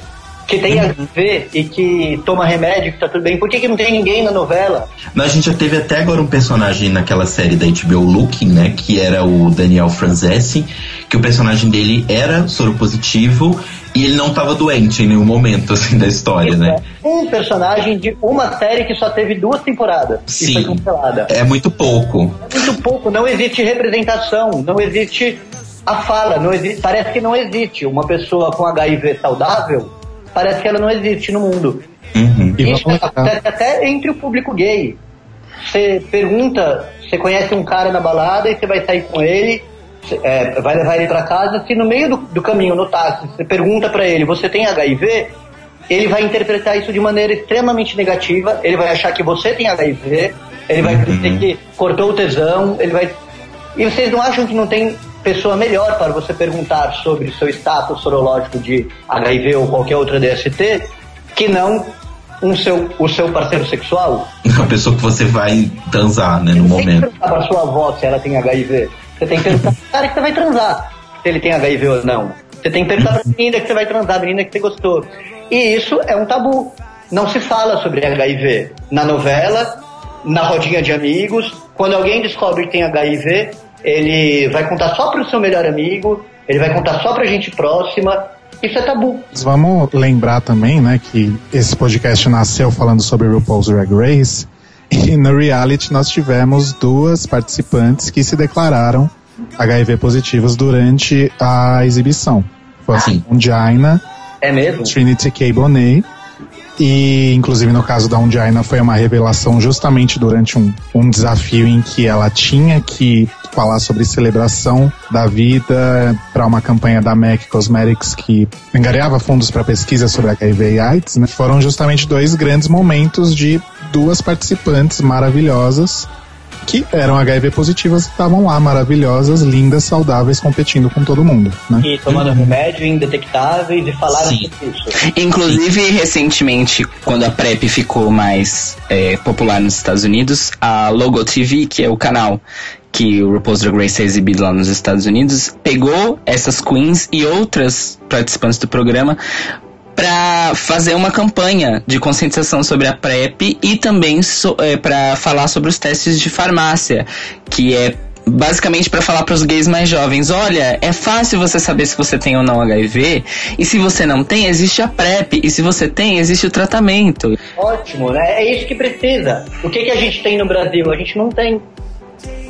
que tem HIV e que toma remédio, que tá tudo bem. Por que, que não tem ninguém na novela? A gente já teve até agora um personagem naquela série da HBO Looking, né? Que era o Daniel Franzese, que o personagem dele era soropositivo e ele não estava doente em nenhum momento assim da história, né? É um personagem de uma série que só teve duas temporadas Sim, e foi cancelada. É muito pouco. É muito pouco, não existe representação, não existe a fala, não existe, parece que não existe uma pessoa com HIV saudável, parece que ela não existe no mundo. Uhum. Isso acontece até entre o público gay. Você pergunta, você conhece um cara na balada e você vai sair com ele é, vai levar ele para casa, se no meio do, do, caminho, no táxi, você pergunta para ele, você tem HIV? Ele vai interpretar isso de maneira extremamente negativa, ele vai achar que você tem HIV, ele vai uhum. dizer que cortou o tesão, ele vai... E vocês não acham que não tem pessoa melhor para você perguntar sobre seu status sorológico de HIV ou qualquer outra DST que não um seu, o seu parceiro sexual? A pessoa que você vai transar, né, no Você momento. tem que perguntar pra sua avó se ela tem HIV. Você tem que perguntar pro cara que você vai transar se ele tem HIV ou não. Você tem que perguntar pra menina que você vai transar, a menina que você gostou. E isso é um tabu. Não se fala sobre HIV na novela, na rodinha de amigos. Quando alguém descobre que tem HIV, ele vai contar só pro seu melhor amigo, ele vai contar só pra gente próxima. Isso é tabu. Vamos lembrar também, né, que esse podcast nasceu falando sobre RuPaul's Drag Race e no reality nós tivemos duas participantes que se declararam HIV positivas durante a exibição. Foi a Sim. Ungina, É mesmo? Trinity K. Bonet e inclusive no caso da Ungina foi uma revelação justamente durante um, um desafio em que ela tinha que falar sobre celebração da vida para uma campanha da MAC Cosmetics que angariava fundos para pesquisa sobre HIV e AIDS, né? Foram justamente dois grandes momentos de duas participantes maravilhosas que eram HIV positivas estavam lá maravilhosas, lindas, saudáveis, competindo com todo mundo, né? E tomando remédio indetectáveis e falaram Sim. sobre isso. Inclusive, recentemente, quando a PrEP ficou mais é, popular nos Estados Unidos, a Logo TV, que é o canal que o RuPaul's Drag Race é exibido lá nos Estados Unidos, pegou essas queens e outras participantes do programa para fazer uma campanha de conscientização sobre a PrEP e também so, é, para falar sobre os testes de farmácia, que é basicamente para falar para os gays mais jovens, olha, é fácil você saber se você tem ou não HIV, e se você não tem, existe a PrEP, e se você tem, existe o tratamento. Ótimo, né? É isso que precisa. O que, que a gente tem no Brasil? A gente não tem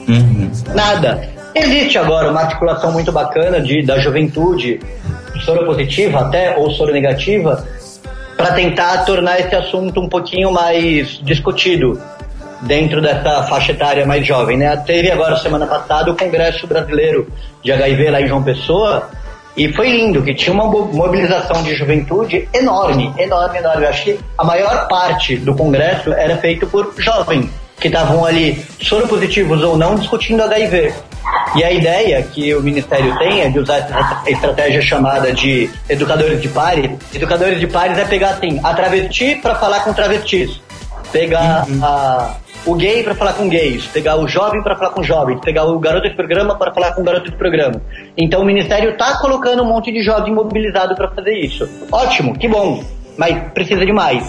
Uhum. nada. Existe agora uma articulação muito bacana de, da juventude, soropositiva até, ou soronegativa, para tentar tornar esse assunto um pouquinho mais discutido dentro dessa faixa etária mais jovem, né? Teve agora semana passada o Congresso Brasileiro de HIV lá em João Pessoa e foi lindo, que tinha uma mo- mobilização de juventude enorme, enorme, enorme. Eu acho que a maior parte do Congresso era feito por jovens que estavam ali soropositivos ou não discutindo HIV. E a ideia que o Ministério tem é de usar essa estratégia chamada de educadores de pares. Educadores de pares é pegar assim, a travesti para falar com travestis, pegar a, o gay para falar com gays, pegar o jovem para falar com jovens, pegar o garoto de programa para falar com o garoto de programa. Então o Ministério tá colocando um monte de jovem mobilizado para fazer isso. Ótimo, que bom, mas precisa de mais.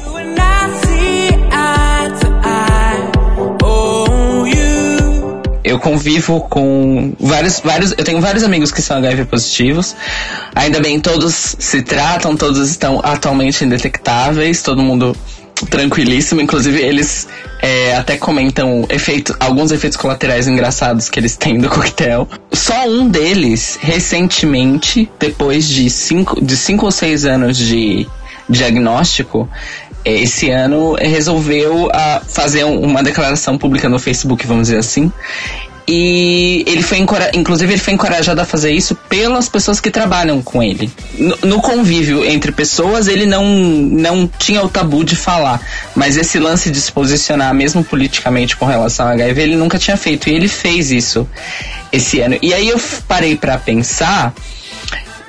Eu convivo com vários, vários, eu tenho vários amigos que são HIV positivos. Ainda bem, todos se tratam, todos estão atualmente indetectáveis, todo mundo tranquilíssimo. Inclusive, eles é, até comentam efeito, alguns efeitos colaterais engraçados que eles têm do coquetel. Só um deles, recentemente, depois de cinco, de cinco ou seis anos de diagnóstico, esse ano resolveu ah, fazer um- uma declaração pública no Facebook, vamos dizer assim. E ele foi inclusive ele foi encorajado a fazer isso pelas pessoas que trabalham com ele. No, no convívio entre pessoas, ele não, não tinha o tabu de falar, mas esse lance de se posicionar mesmo politicamente com relação ao HIV, ele nunca tinha feito e ele fez isso esse ano. E aí eu parei pra pensar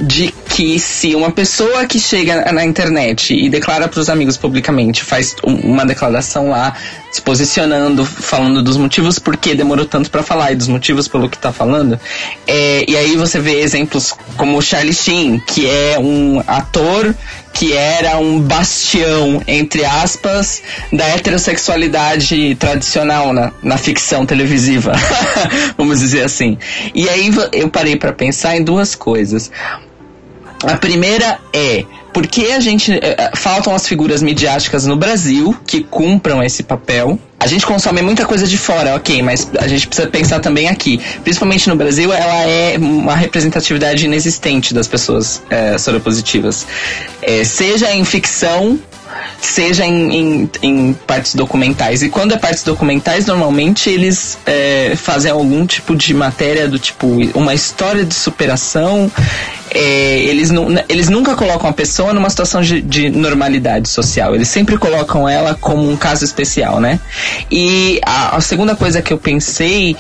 de que se uma pessoa que chega na internet e declara para os amigos publicamente, faz um- uma declaração lá, se posicionando, falando dos motivos por que demorou tanto para falar e dos motivos pelo que tá falando, é, e aí você vê exemplos como o Charlie Sheen, que é um ator que era um bastião, entre aspas, da heterossexualidade tradicional na, na ficção televisiva, vamos dizer assim. E aí eu parei para pensar em duas coisas. A primeira é por que a gente eh, eh, faltam as figuras midiáticas no Brasil que cumpram esse papel? A gente consome muita coisa de fora, ok, mas a gente precisa pensar também aqui. Principalmente no Brasil, ela é uma representatividade inexistente das pessoas eh, soropositivas. Eh, seja em ficção, seja em, em, em partes documentais. E quando é partes documentais, normalmente eles é, fazem algum tipo de matéria do tipo uma história de superação. É, eles, nu- eles nunca colocam a pessoa numa situação de, de normalidade social. Eles sempre colocam ela como um caso especial, né? E a, a segunda coisa que eu pensei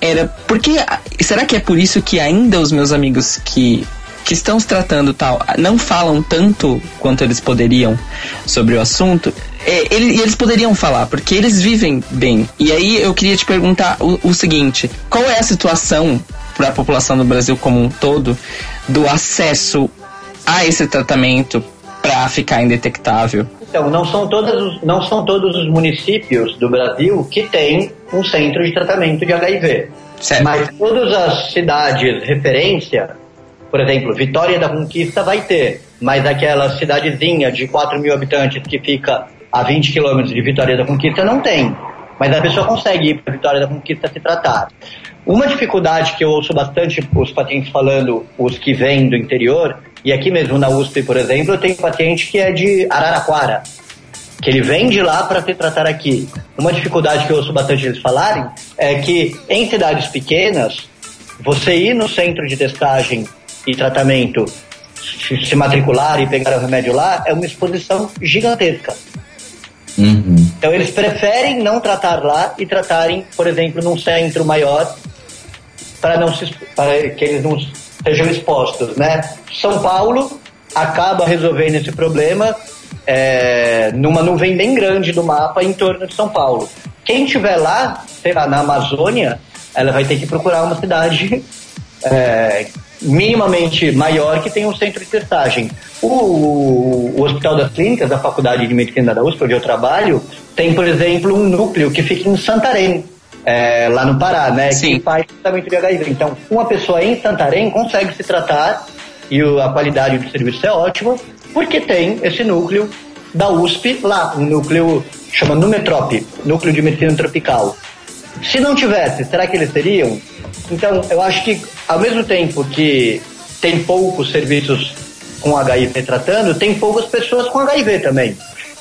era porque será que é por isso que ainda os meus amigos que que estão se tratando tal não falam tanto quanto eles poderiam sobre o assunto é, ele- e eles poderiam falar, porque eles vivem bem. E aí eu queria te perguntar o, o seguinte: qual é a situação para a população do Brasil como um todo do acesso a esse tratamento para ficar indetectável? Então, não são, todas os, não são todos os municípios do Brasil que têm um centro de tratamento de HIV. Certo. Mas todas as cidades referência, por exemplo, Vitória da Conquista vai ter, mas aquela cidadezinha de 4 mil habitantes que fica a 20 quilômetros de Vitória da Conquista não tem. Mas a pessoa consegue ir para Vitória da Conquista se tratar. Uma dificuldade que eu ouço bastante os pacientes falando, os que vêm do interior, e aqui mesmo na USP, por exemplo, eu tenho um paciente que é de Araraquara, que ele vem de lá para se tratar aqui. Uma dificuldade que eu ouço bastante eles falarem é que em cidades pequenas, você ir no centro de testagem e tratamento, se, matricular e pegar o remédio lá, é uma exposição gigantesca. Uhum. Então eles preferem não tratar lá e tratarem, por exemplo, num centro maior para não se, para que eles não sejam expostos, né? São Paulo acaba resolvendo esse problema é, numa nuvem bem grande do mapa em torno de São Paulo. Quem estiver lá, sei lá, na Amazônia, ela vai ter que procurar uma cidade é, minimamente maior que tenha um centro de testagem. O, o Hospital das Clínicas, da Faculdade de Medicina da USP, onde eu trabalho, tem, por exemplo, um núcleo que fica em Santarém, é, lá no Pará, né? Sim. Que faz tratamento de HIV. Então, uma pessoa em Santarém consegue se tratar e a qualidade do serviço é ótima, porque tem esse núcleo da USP lá, um núcleo chama Numetrop, Núcleo de Medicina Tropical. Se não tivesse, será que eles teriam? Então, eu acho que ao mesmo tempo que tem poucos serviços com HIV tratando, tem poucas pessoas com HIV também.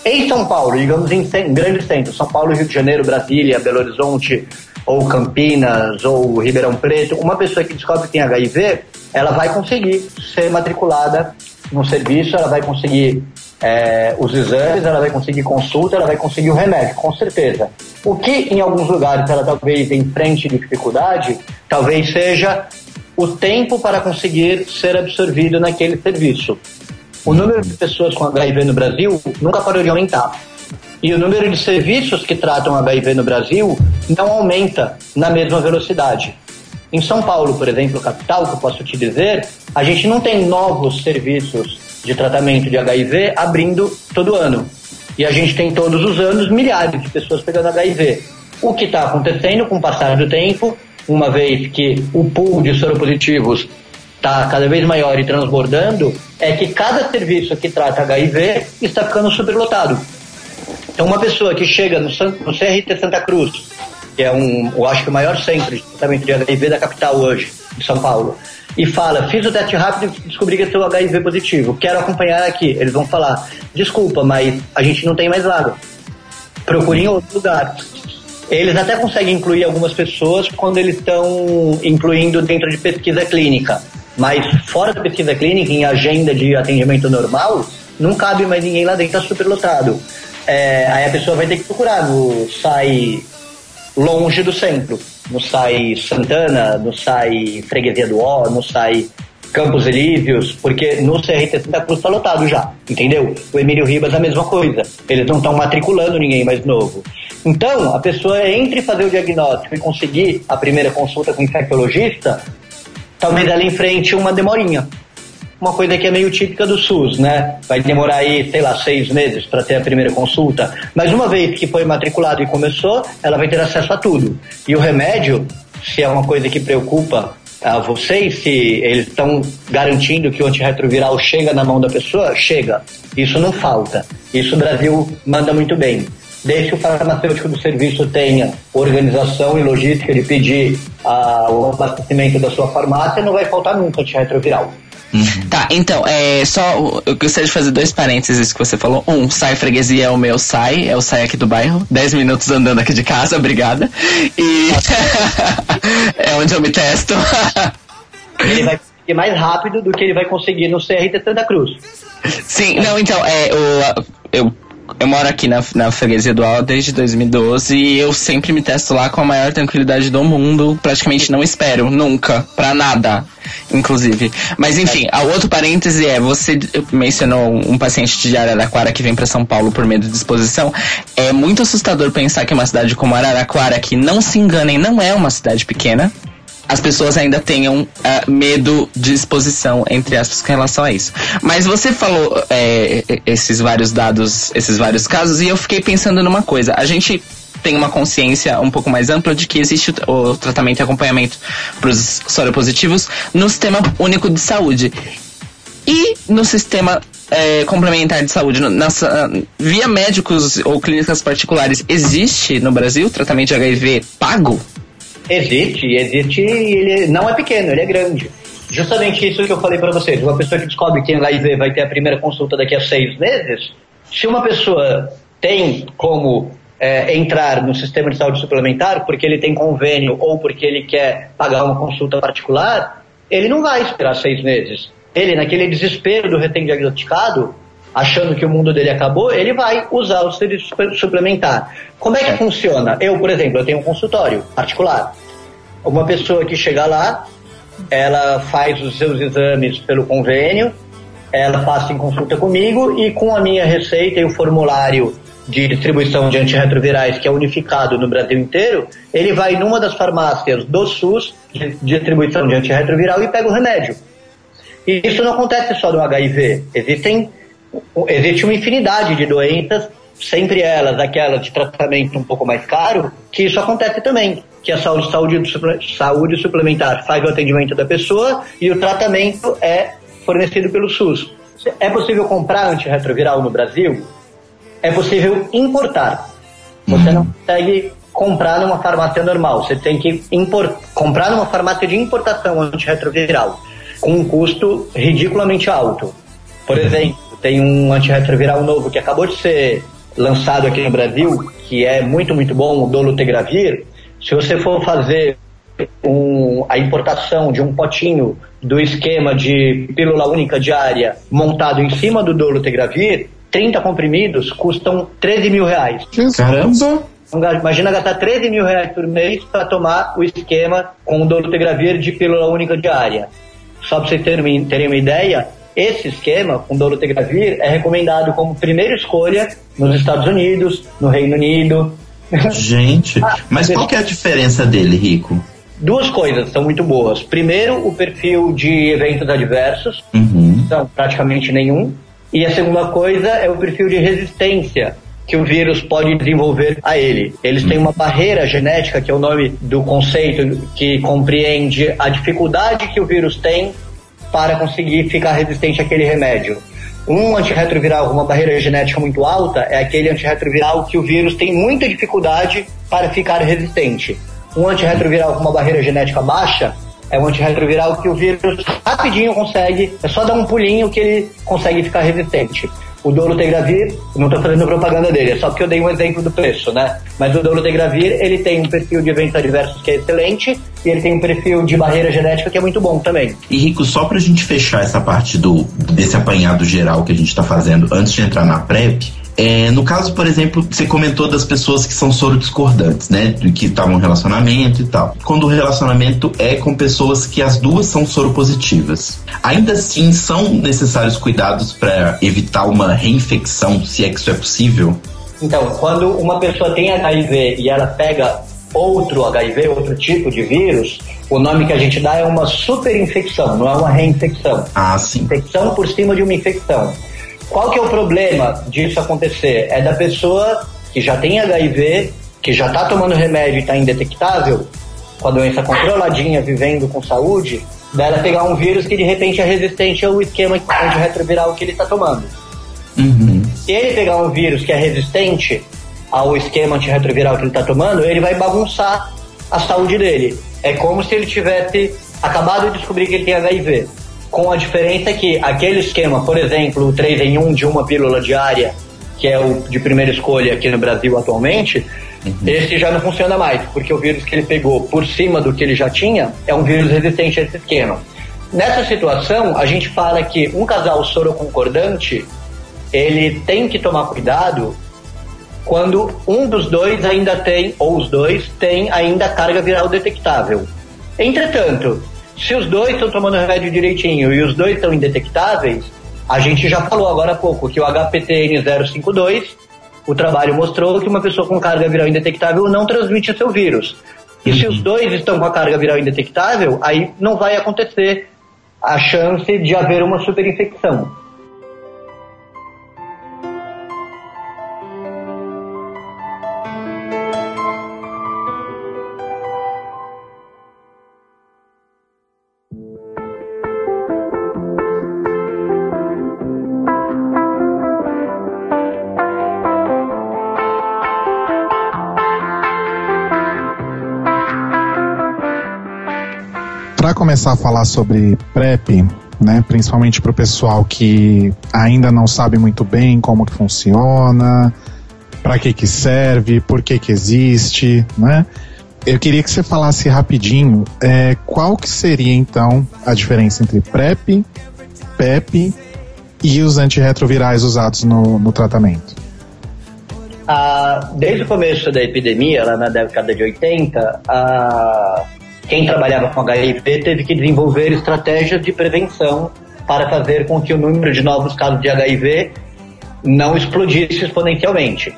Em São Paulo, digamos em, em grandes centros, São Paulo, Rio de Janeiro, Brasília, Belo Horizonte, ou Campinas, ou Ribeirão Preto, uma pessoa que descobre que tem HIV, ela vai conseguir ser matriculada no serviço, ela vai conseguir é, os exames, ela vai conseguir consulta, ela vai conseguir o remédio, com certeza. O que em alguns lugares ela talvez enfrente dificuldade, talvez seja o tempo para conseguir ser absorvido naquele serviço. O número de pessoas com HIV no Brasil nunca parou de aumentar. E o número de serviços que tratam HIV no Brasil não aumenta na mesma velocidade. Em São Paulo, por exemplo, capital, que eu posso te dizer, a gente não tem novos serviços de tratamento de HIV abrindo todo ano. E a gente tem todos os anos milhares de pessoas pegando HIV. O que está acontecendo com o passar do tempo, uma vez que o pool de soropositivos está cada vez maior e transbordando, é que cada serviço que trata HIV está ficando superlotado. Então, uma pessoa que chega no, CRT Santa Cruz, que é um, eu acho que o maior centro de tratamento de HIV da capital hoje, de São Paulo, e fala, fiz o teste rápido e descobri que eu sou HIV positivo, quero acompanhar aqui. Eles vão falar, desculpa, mas a gente não tem mais vaga. Procure em outro lugar. Eles até conseguem incluir algumas pessoas quando eles estão incluindo dentro de pesquisa clínica. Mas fora da pesquisa clínica, em agenda de atendimento normal, não cabe mais ninguém lá dentro, está superlotado. É, aí a pessoa vai ter que procurar no SAI longe do centro. No SAI Santana, no SAI Freguesia do Ó, no SAI Campos Elíseos, porque no CRT Santa Cruz está lotado já, entendeu? O Emílio Ribas a mesma coisa. Eles não estão matriculando ninguém mais novo. Então, a pessoa entre fazer o diagnóstico e conseguir a primeira consulta com o infectologista, talvez ela enfrente uma demorinha. Uma coisa que é meio típica do SUS, né? Vai demorar aí, sei lá, seis meses para ter a primeira consulta. Mas uma vez que foi matriculado e começou, ela vai ter acesso a tudo. E o remédio, se é uma coisa que preocupa a vocês, se eles estão garantindo que o antirretroviral chega na mão da pessoa, chega. Isso não falta. Isso o Brasil manda muito bem. Desde que o farmacêutico do serviço tenha organização e logística de pedir ah, o abastecimento da sua farmácia, não vai faltar nunca antirretroviral. Tá, então, é só. Eu gostaria de fazer dois parênteses que você falou. Um, sai freguesia é o meu sai, é o sai aqui do bairro. Dez minutos andando aqui de casa, obrigada. E. é onde eu me testo. Ele vai conseguir mais rápido do que ele vai conseguir no CRT Santa Cruz. Sim, não, então, é, o, eu, eu moro aqui na, na freguesia do Al desde 2012 e eu sempre me testo lá com a maior tranquilidade do mundo. Praticamente não espero, nunca, pra nada. inclusive. Mas enfim, a outro parêntese é, você mencionou um paciente de Araraquara que vem para São Paulo por medo de exposição. É muito assustador pensar que uma cidade como Araraquara, que não se enganem, não é uma cidade pequena, as pessoas ainda tenham uh, medo de exposição, entre aspas, com relação a isso. Mas você falou é, esses vários dados, esses vários casos, e eu fiquei pensando numa coisa. A gente tem uma consciência um pouco mais ampla de que existe o, tratamento e acompanhamento para os soropositivos no Sistema Único de Saúde. E no sistema é, complementar de saúde, nessa, via médicos ou clínicas particulares, existe no Brasil tratamento de HIV pago? Existe, existe e ele não é pequeno, ele é grande. Justamente isso que eu falei para vocês. Uma pessoa que descobre que tem HIV vai ter a primeira consulta daqui a seis meses. Se uma pessoa tem como é, entrar no sistema de saúde suplementar porque ele tem convênio ou porque ele quer pagar uma consulta particular, ele não vai esperar seis meses. Ele, naquele desespero do recém-diagnosticado, achando que o mundo dele acabou, ele vai usar o serviço suplementar. Como é que funciona? Eu, por exemplo, eu tenho um consultório particular. Uma pessoa que chega lá, ela faz os seus exames pelo convênio, ela passa em consulta comigo e com a minha receita e o formulário de distribuição de antirretrovirais que é unificado no Brasil inteiro, ele vai numa das farmácias do SUS de distribuição de antirretroviral e pega o remédio. E isso não acontece só no HIV. Existem existe uma infinidade de doenças, sempre elas, aquelas de tratamento um pouco mais caro, que isso acontece também. Que a saúde, saúde, saúde suplementar faz o atendimento da pessoa e o tratamento é fornecido pelo SUS. É possível comprar antirretroviral no Brasil? É possível importar. Você não consegue comprar numa farmácia normal. Você tem que import, comprar numa farmácia de importação antirretroviral com um custo ridiculamente alto. Por exemplo, tem um antirretroviral novo que acabou de ser lançado aqui no Brasil, que é muito, muito bom, o Dolutegravir. Se você for fazer um, a importação de um potinho do esquema de pílula única diária montado em cima do Dolutegravir, 30 comprimidos custam 13 mil reais. Caramba! Então, imagina gastar 13 mil reais por mês para tomar o esquema com o Dolutegravir de pílula única diária. Só para vocês terem, terem uma ideia, esse esquema com dolutegravir é recomendado como primeira escolha nos Estados Unidos, no Reino Unido. Gente, mas qual que é a diferença dele, Rico? Duas coisas são muito boas. Primeiro, o perfil de eventos adversos, Uhum. são praticamente nenhum. E a segunda coisa é o perfil de resistência que o vírus pode desenvolver a ele. Eles têm uma barreira genética, que é o nome do conceito que compreende a dificuldade que o vírus tem para conseguir ficar resistente àquele remédio. Um antirretroviral com uma barreira genética muito alta é aquele antirretroviral que o vírus tem muita dificuldade para ficar resistente. Um antirretroviral com uma barreira genética baixa é um antirretroviral que o vírus rapidinho consegue, é só dar um pulinho que ele consegue ficar resistente. O Dolutegravir, não estou fazendo propaganda dele, é só porque eu dei um exemplo do preço, né? Mas o Dolutegravir, ele tem um perfil de eventos adversos que é excelente e ele tem um perfil de barreira genética que é muito bom também. E Rico, só pra gente fechar essa parte do desse apanhado geral que a gente tá fazendo antes de entrar na PrEP, é, no caso, por exemplo, você comentou das pessoas que são sorodiscordantes, né? Do que estavam em relacionamento e tal. Quando o relacionamento é com pessoas que as duas são soropositivas. Ainda assim, são necessários cuidados para evitar uma reinfecção, se é que isso é possível? Então, quando uma pessoa tem HIV e ela pega outro HIV, outro tipo de vírus, o nome que a gente dá é uma superinfecção, não é uma reinfecção. Ah, sim. Infecção por cima de uma infecção. Qual que é o problema disso acontecer? É da pessoa que já tem HIV, que já está tomando remédio e está indetectável, com a doença controladinha, vivendo com saúde, dela pegar um vírus que de repente é resistente ao esquema antirretroviral que ele está tomando. Uhum. Se ele pegar um vírus que é resistente ao esquema antirretroviral que ele está tomando, ele vai bagunçar a saúde dele. É como se ele tivesse acabado de descobrir que ele tem HIV. Com a diferença que aquele esquema, por exemplo, o 3 em 1 de uma pílula diária, que é o de primeira escolha aqui no Brasil atualmente, esse já não funciona mais, porque o vírus que ele pegou por cima do que ele já tinha é um vírus resistente a esse esquema. Nessa situação, a gente fala que um casal soroconcordante, ele tem que tomar cuidado quando um dos dois ainda tem, ou os dois, tem ainda carga viral detectável. Entretanto, Se os dois estão tomando remédio direitinho e os dois estão indetectáveis, a gente já falou agora há pouco que o HPTN 052, o trabalho mostrou que uma pessoa com carga viral indetectável não transmite seu vírus. E se os dois estão com a carga viral indetectável, aí não vai acontecer a chance de haver uma superinfecção. Começar a falar sobre PrEP, né, principalmente para o pessoal que ainda não sabe muito bem como que funciona, para que que serve, por que que existe, né? Eu queria que você falasse rapidinho é, qual que seria então a diferença entre PrEP, PEP e os antirretrovirais usados no, no tratamento. Ah, desde o começo da epidemia, lá na década de 80, ah, quem trabalhava com HIV teve que desenvolver estratégias de prevenção para fazer com que o número de novos casos de HIV não explodisse exponencialmente.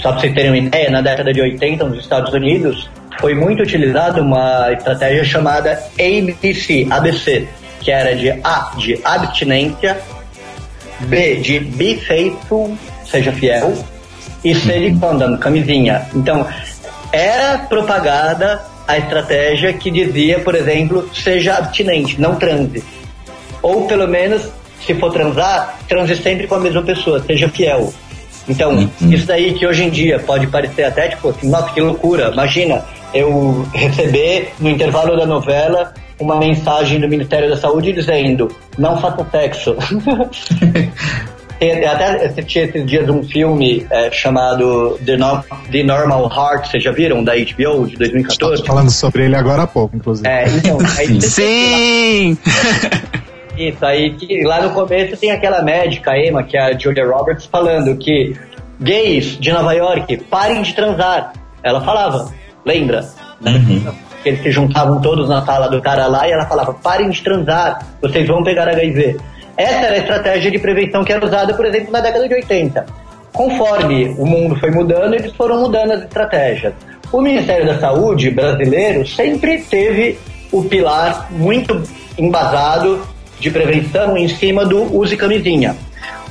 Só para vocês terem uma ideia, na década de 80, nos Estados Unidos, foi muito utilizada uma estratégia chamada ABC, ABC, que era de A, de abstinência, B, de be faithful, seja fiel, e C, de condom, camisinha. Então, era propagada a estratégia que dizia, por exemplo, seja abstinente, não transe. Ou pelo menos, se for transar, transe sempre com a mesma pessoa, seja fiel. Então, Uhum. isso daí que hoje em dia pode parecer até tipo assim, nossa, que loucura. Imagina eu receber no intervalo da novela uma mensagem do Ministério da Saúde dizendo não faça sexo. Tem- Até assisti esses dias um filme é, chamado The, No- The Normal Heart, vocês já viram? Da HBO de 2014? Estava falando sobre ele agora há pouco, inclusive. É, então, aí Sim! Isso, aí que lá no começo tem aquela médica, a Emma, que é a Julia Roberts, falando que gays de Nova York, parem de transar. Ela falava, lembra? Uhum. Que eles se juntavam todos na sala do cara lá e ela falava, parem de transar, vocês vão pegar HIV. Essa era a estratégia de prevenção que era usada, por exemplo, na década de 80. Conforme o mundo foi mudando, eles foram mudando as estratégias. O Ministério da Saúde brasileiro sempre teve o pilar muito embasado de prevenção em cima do use camisinha.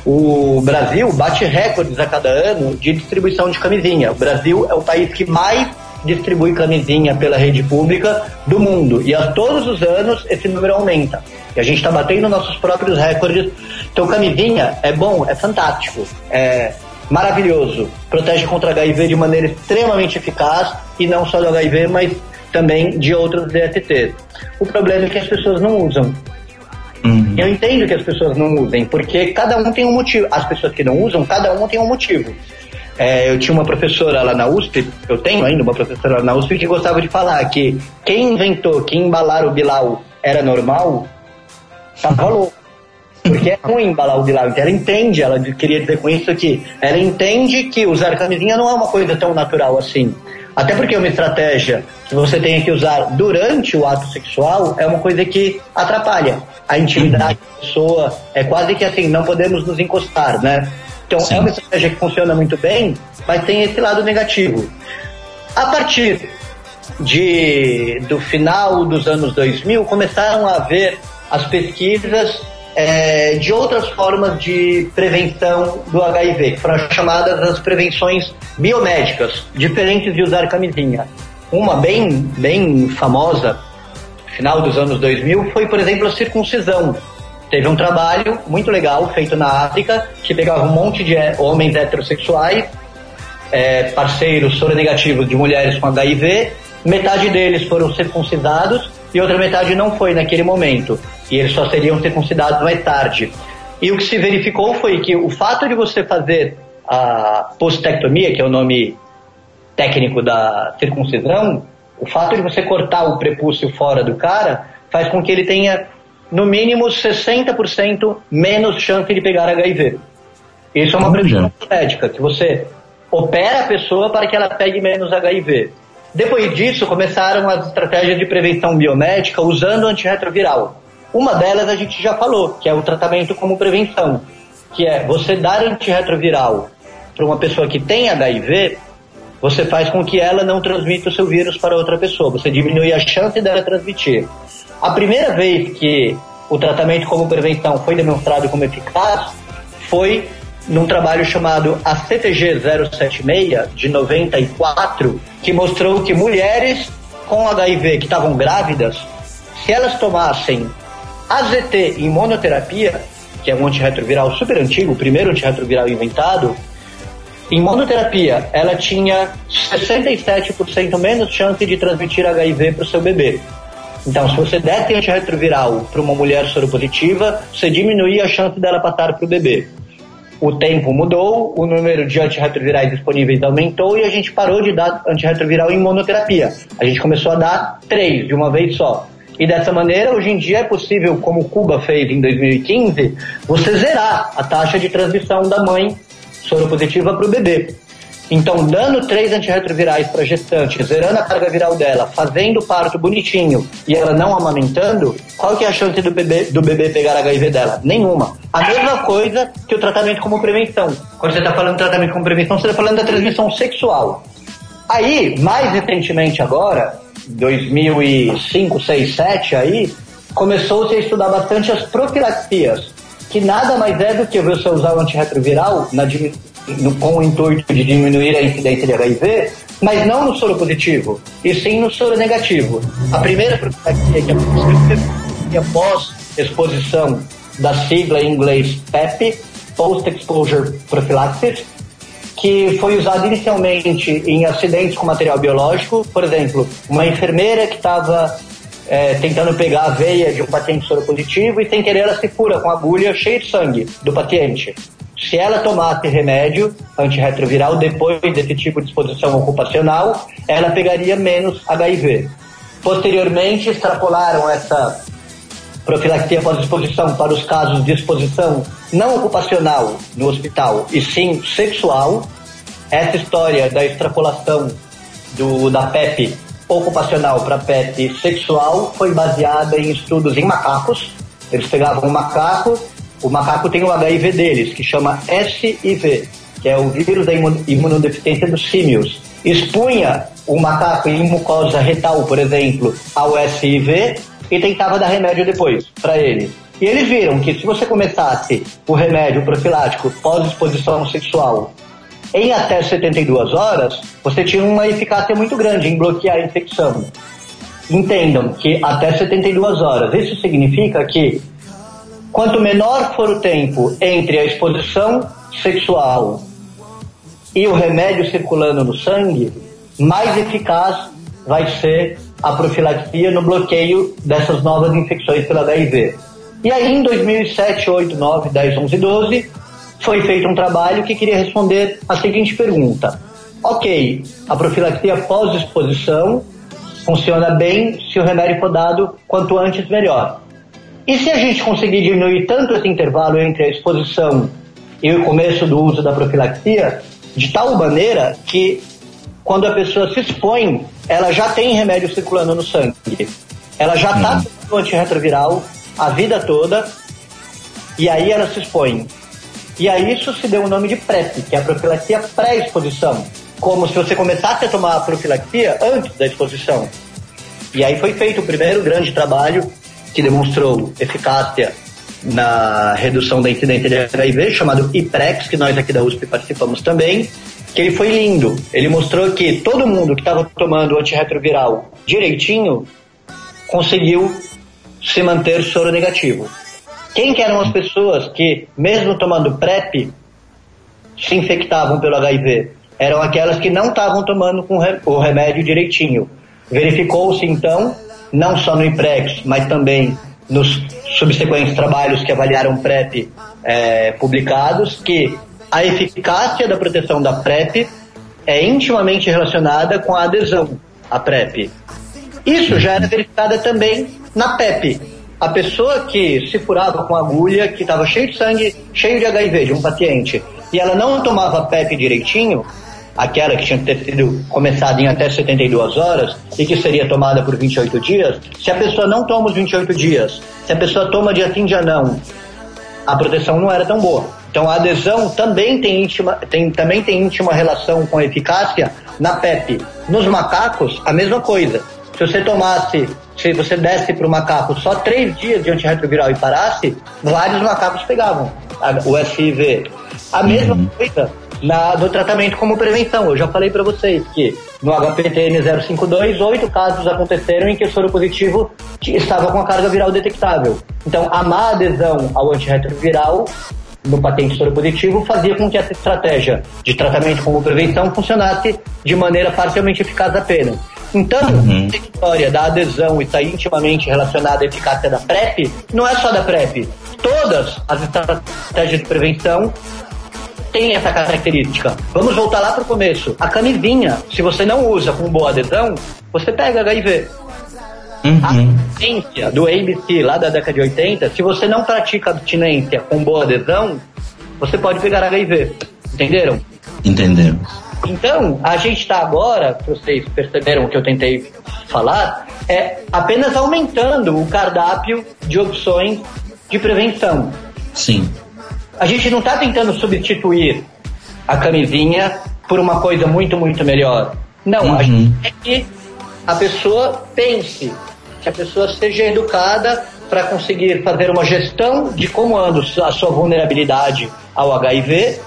O Brasil bate recordes a cada ano de distribuição de camisinha. O Brasil é o país que mais distribui camisinha pela rede pública do mundo. E a todos os anos esse número aumenta. E a gente está batendo nossos próprios recordes. Então, camisinha é bom, é fantástico, é maravilhoso. Protege contra HIV de maneira extremamente eficaz. E não só do HIV, mas também de outros DSTs. O problema é que as pessoas não usam. Uhum. Eu entendo que as pessoas não usem, porque cada um tem um motivo. As pessoas que não usam, cada uma tem um motivo. É, eu tinha uma professora lá na USP, eu tenho ainda uma professora lá na USP que gostava de falar que quem inventou que embalar o Bilal era normal, tava louco. Porque é ruim embalar o. Então ela entende, ela queria dizer com isso que ela entende que usar camisinha não é uma coisa tão natural assim. Até porque uma estratégia que você tenha que usar durante o ato sexual é uma coisa que atrapalha a intimidade da pessoa. É quase que assim, não podemos nos encostar, né? Então Sim. é uma estratégia que funciona muito bem, mas tem esse lado negativo. A partir de, do final dos anos 2000, começaram a haver as pesquisas é, de outras formas de prevenção do HIV, que foram chamadas as prevenções biomédicas, diferentes de usar camisinha. Uma bem, bem famosa, final dos anos 2000, foi, por exemplo, a circuncisão. Teve um trabalho muito legal feito na África, que pegava um monte de é, homens heterossexuais, é, parceiros soronegativos de mulheres com HIV, metade deles foram circuncidados e outra metade não foi naquele momento. E eles só seriam circuncidados mais tarde. E o que se verificou foi que o fato de você fazer a postectomia, que é o nome técnico da circuncisão, o fato de você cortar o prepúcio fora do cara faz com que ele tenha no mínimo 60% menos chance de pegar HIV. Isso é uma previsão médica, que você opera a pessoa para que ela pegue menos HIV. Depois disso, começaram as estratégias de prevenção biomédica usando antirretroviral. Uma delas a gente já falou, que é o tratamento como prevenção, que é você dar antirretroviral para uma pessoa que tem HIV, você faz com que ela não transmita o seu vírus para outra pessoa, você diminui a chance dela transmitir. A primeira vez que o tratamento como prevenção foi demonstrado como eficaz foi num trabalho chamado a CTG 076 de 94, que mostrou que mulheres com HIV que estavam grávidas, se elas tomassem AZT em monoterapia, que é um antirretroviral super antigo, o primeiro antirretroviral inventado, em monoterapia ela tinha 67% menos chance de transmitir HIV para o seu bebê. Então, se você der antirretroviral para uma mulher soropositiva, você diminui a chance dela passar para o bebê. O tempo mudou, o número de antirretrovirais disponíveis aumentou e a gente parou de dar antirretroviral em monoterapia. A gente começou a dar três de uma vez só. E dessa maneira, hoje em dia é possível, como Cuba fez em 2015, você zerar a taxa de transmissão da mãe soropositiva para o bebê. Então, dando três antirretrovirais para gestante, zerando a carga viral dela, fazendo o parto bonitinho e ela não amamentando, qual que é a chance do bebê, do bebê pegar HIV dela? Nenhuma. A mesma coisa que o tratamento como prevenção. Quando você está falando de tratamento como prevenção, você está falando da transmissão sexual. Aí, mais recentemente agora, 2005, 6, 7 aí, começou-se a estudar bastante as profilaxias, que nada mais é do que você usar o antirretroviral na, no, com o intuito de diminuir a incidência de HIV, mas não no soro positivo, e sim no soro negativo. A primeira profilaxia que é após exposição da sigla em inglês PEP, Post-Exposure Prophylaxis, que foi usado inicialmente em acidentes com material biológico, por exemplo, uma enfermeira que estava é, tentando pegar a veia de um paciente soropositivo e sem querer ela se fura com agulha cheia de sangue do paciente. Se ela tomasse remédio antirretroviral depois desse tipo de exposição ocupacional, ela pegaria menos HIV. Posteriormente, extrapolaram essa profilaxia pós-exposição para os casos de exposição não ocupacional no hospital e sim sexual. Essa história da extrapolação do, da PEP ocupacional para PEP sexual foi baseada em estudos em macacos. Eles pegavam um macaco, o macaco tem o HIV deles, que chama SIV, que é o vírus da imunodeficiência dos símios. Expunha o macaco em mucosa retal, por exemplo, ao SIV e tentava dar remédio depois para ele. E eles viram que se você começasse o remédio profilático pós-exposição sexual em até 72 horas, você tinha uma eficácia muito grande em bloquear a infecção. Entendam que até 72 horas, isso significa que quanto menor for o tempo entre a exposição sexual e o remédio circulando no sangue, mais eficaz vai ser a profilaxia no bloqueio dessas novas infecções pelo HIV. E aí, em 2007, 8, 9, 10, 11, 12, foi feito um trabalho que queria responder a seguinte pergunta. Ok, a profilaxia pós-exposição funciona bem se o remédio for dado quanto antes melhor. E se a gente conseguir diminuir tanto esse intervalo entre a exposição e o começo do uso da profilaxia, de tal maneira que quando a pessoa se expõe, ela já tem remédio circulando no sangue. Ela já está uhum. tomando antirretroviral a vida toda e aí ela se expõe. E a isso se deu o nome de PrEP, que é a profilaxia pré-exposição. Como se você começasse a tomar a profilaxia antes da exposição. E aí foi feito o primeiro grande trabalho que demonstrou eficácia na redução da incidência de HIV, chamado IPREX, que nós aqui da USP participamos também, que ele foi lindo. Ele mostrou que todo mundo que estava tomando antirretroviral direitinho conseguiu se manter soro negativo. Quem que eram as pessoas que, mesmo tomando PrEP, se infectavam pelo HIV? Eram aquelas que não estavam tomando o remédio direitinho. Verificou-se então, não só no IPREX, mas também nos subsequentes trabalhos que avaliaram PrEP é, publicados, que a eficácia da proteção da PrEP é intimamente relacionada com a adesão à PrEP. Isso já era verificada também na PEP. A pessoa que se furava com agulha, que estava cheio de sangue, cheio de HIV de um paciente, e ela não tomava PEP direitinho, aquela que tinha que ter sido começada em até 72 horas e que seria tomada por 28 dias, se a pessoa não toma os 28 dias, se a pessoa toma dia sim, dia não, a proteção não era tão boa. Então a adesão também tem íntima, tem, também tem íntima relação com a eficácia na PEP. Nos macacos, a mesma coisa. Se você tomasse, se você desse para o macaco só três dias de antirretroviral e parasse, vários macacos pegavam a- o SIV. A mesma coisa na, no tratamento como prevenção. Eu já falei para vocês que no HPTN 052, oito casos aconteceram em que o soro positivo estava com a carga viral detectável. Então, a má adesão ao antirretroviral no patente soro positivo fazia com que essa estratégia de tratamento como prevenção funcionasse de maneira parcialmente eficaz apenas. Então, essa história da adesão está intimamente relacionada à eficácia da PrEP, não é só da PrEP. Todas as estratégias de prevenção têm essa característica. Vamos voltar lá para o começo. A camisinha, se você não usa com boa adesão, você pega HIV. A Uhum. abstinência do ABC lá da década de 80, se você não pratica abstinência com boa adesão, você pode pegar HIV. Entenderam? Entendemos. Então, a gente está agora, vocês perceberam o que eu tentei falar, é apenas aumentando o cardápio de opções de prevenção. Sim. A gente não está tentando substituir a camisinha por uma coisa muito, muito melhor. Não, a Uhum. gente quer que a pessoa pense, que a pessoa seja educada para conseguir fazer uma gestão de como anda a sua vulnerabilidade ao HIV,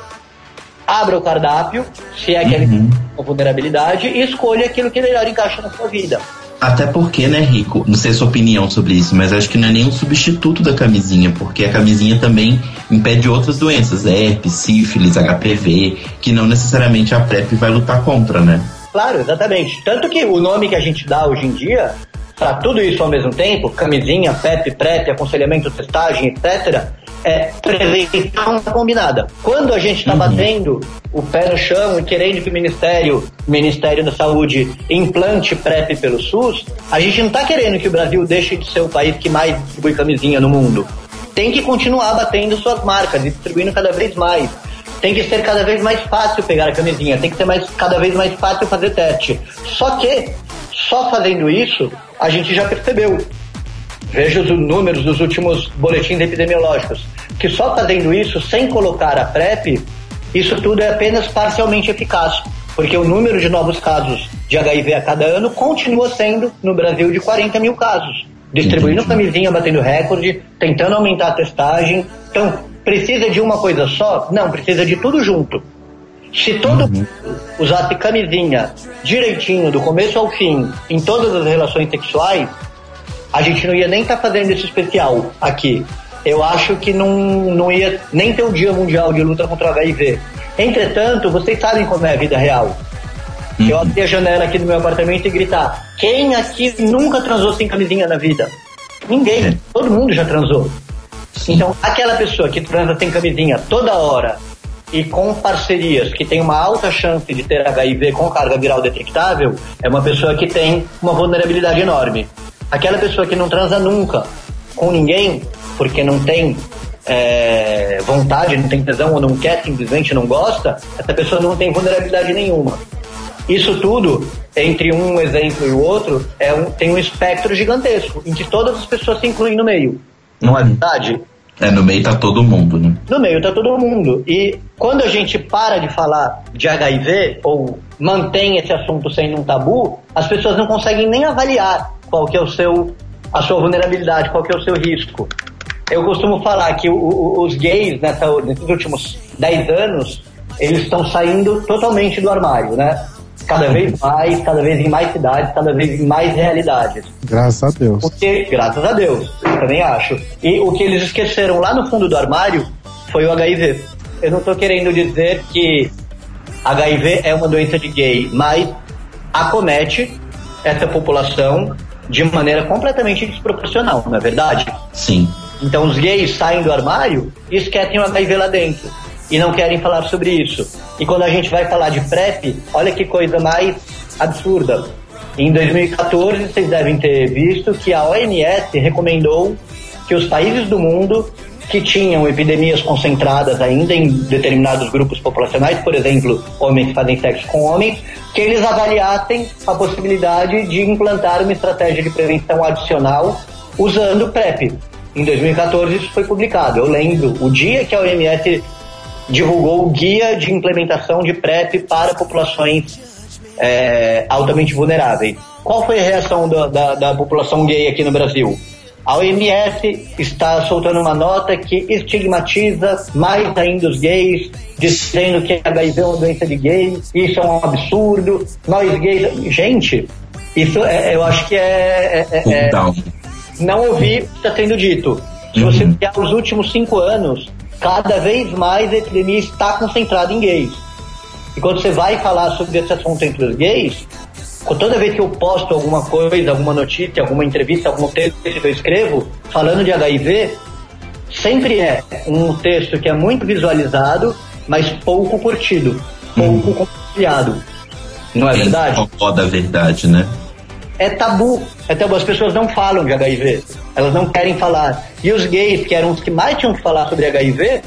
abra o cardápio, se é que ele tem vulnerabilidade, e escolha aquilo que melhor encaixa na sua vida. Até porque, né, Rico? Não sei a sua opinião sobre isso, mas acho que não é nenhum substituto da camisinha, porque a camisinha também impede outras doenças, herpes, sífilis, HPV, que não necessariamente a PrEP vai lutar contra, né? Claro, exatamente. Tanto que o nome que a gente dá hoje em dia, para tudo isso ao mesmo tempo, camisinha, PEP, PrEP, aconselhamento, testagem, etc., é prevenção combinada. Quando a gente está batendo o pé no chão e querendo que o Ministério, Ministério da Saúde implante PrEP pelo SUS, a gente não está querendo que o Brasil deixe de ser o país que mais distribui camisinha no mundo. Tem que continuar batendo suas marcas e distribuindo cada vez mais. Tem que ser cada vez mais fácil pegar a camisinha, tem que ser mais, cada vez mais fácil fazer teste. Só que, só fazendo isso, a gente já percebeu. Veja os números dos últimos boletins epidemiológicos. Que só fazendo isso, sem colocar a PrEP, isso tudo é apenas parcialmente eficaz. Porque o número de novos casos de HIV a cada ano continua sendo, no Brasil, de 40 mil casos. Distribuindo camisinha, batendo recorde, tentando aumentar a testagem. Então, precisa de uma coisa só? Não, precisa de tudo junto. Se todo mundo usasse camisinha direitinho, do começo ao fim, em todas as relações sexuais, a gente não ia nem estar fazendo esse especial aqui. Eu acho que não, não ia nem ter o Dia Mundial de Luta contra o HIV. Entretanto, vocês sabem como é a vida real. Eu abrir a janela aqui do meu apartamento e gritar: quem aqui nunca transou sem camisinha na vida? Ninguém. É. Todo mundo já transou. Sim. Então, aquela pessoa que transa sem camisinha toda hora e com parcerias que tem uma alta chance de ter HIV com carga viral detectável, é uma pessoa que tem uma vulnerabilidade enorme. Aquela pessoa que não transa nunca com ninguém, porque não tem é, vontade, não tem tesão ou não quer, simplesmente não gosta, essa pessoa não tem vulnerabilidade nenhuma. Isso tudo, entre um exemplo e o outro, é um- tem um espectro gigantesco, em que todas as pessoas se incluem no meio. Não é verdade? É, no meio tá todo mundo, né? No meio tá todo mundo. E quando a gente para de falar de HIV ou mantém esse assunto sendo um tabu, as pessoas não conseguem nem avaliar qual que é o seu a sua vulnerabilidade, qual que é o seu risco. Eu costumo falar que o- o- os gays nessa, nesses últimos 10 anos, eles estão saindo totalmente do armário, né? Cada vez mais, cada vez em mais cidades, cada vez em mais realidades. Graças a Deus. Porque, graças a Deus, eu também acho. E o que eles esqueceram lá no fundo do armário foi o HIV. Eu não tô querendo dizer que HIV é uma doença de gay, mas acomete essa população de maneira completamente desproporcional, não é verdade? Sim. Então os gays saem do armário e esquecem o HIV lá dentro. E não querem falar sobre isso. E quando a gente vai falar de PrEP, olha que coisa mais absurda. Em 2014, vocês devem ter visto que a OMS recomendou que os países do mundo que tinham epidemias concentradas ainda em determinados grupos populacionais, por exemplo, homens que fazem sexo com homens, que eles avaliassem a possibilidade de implantar uma estratégia de prevenção adicional usando PrEP. Em 2014 isso foi publicado. Eu lembro o dia que a OMS divulgou o guia de implementação de PrEP para populações é, altamente vulneráveis. Qual foi a reação da, da, da população gay aqui no Brasil? A OMS está soltando uma nota que estigmatiza mais ainda os gays, dizendo que HIV é uma doença de gay, isso é um absurdo, nós gays. Gente, isso é, eu acho que é. é, é Então, não ouvi o que está sendo dito. Se você Uhum. olhar os últimos cinco anos, cada vez mais a epidemia está concentrada em gays. E quando você vai falar sobre esse assunto entre os gays, toda vez que eu posto alguma coisa, alguma notícia, alguma entrevista, algum texto que eu escrevo, falando de HIV, sempre é um texto que é muito visualizado, mas pouco curtido, pouco compartilhado. Não é quem verdade? incomoda a verdade, né? é tabu. É tabu. As pessoas não falam de HIV. Elas não querem falar. E os gays, que eram os que mais tinham que falar sobre HIV,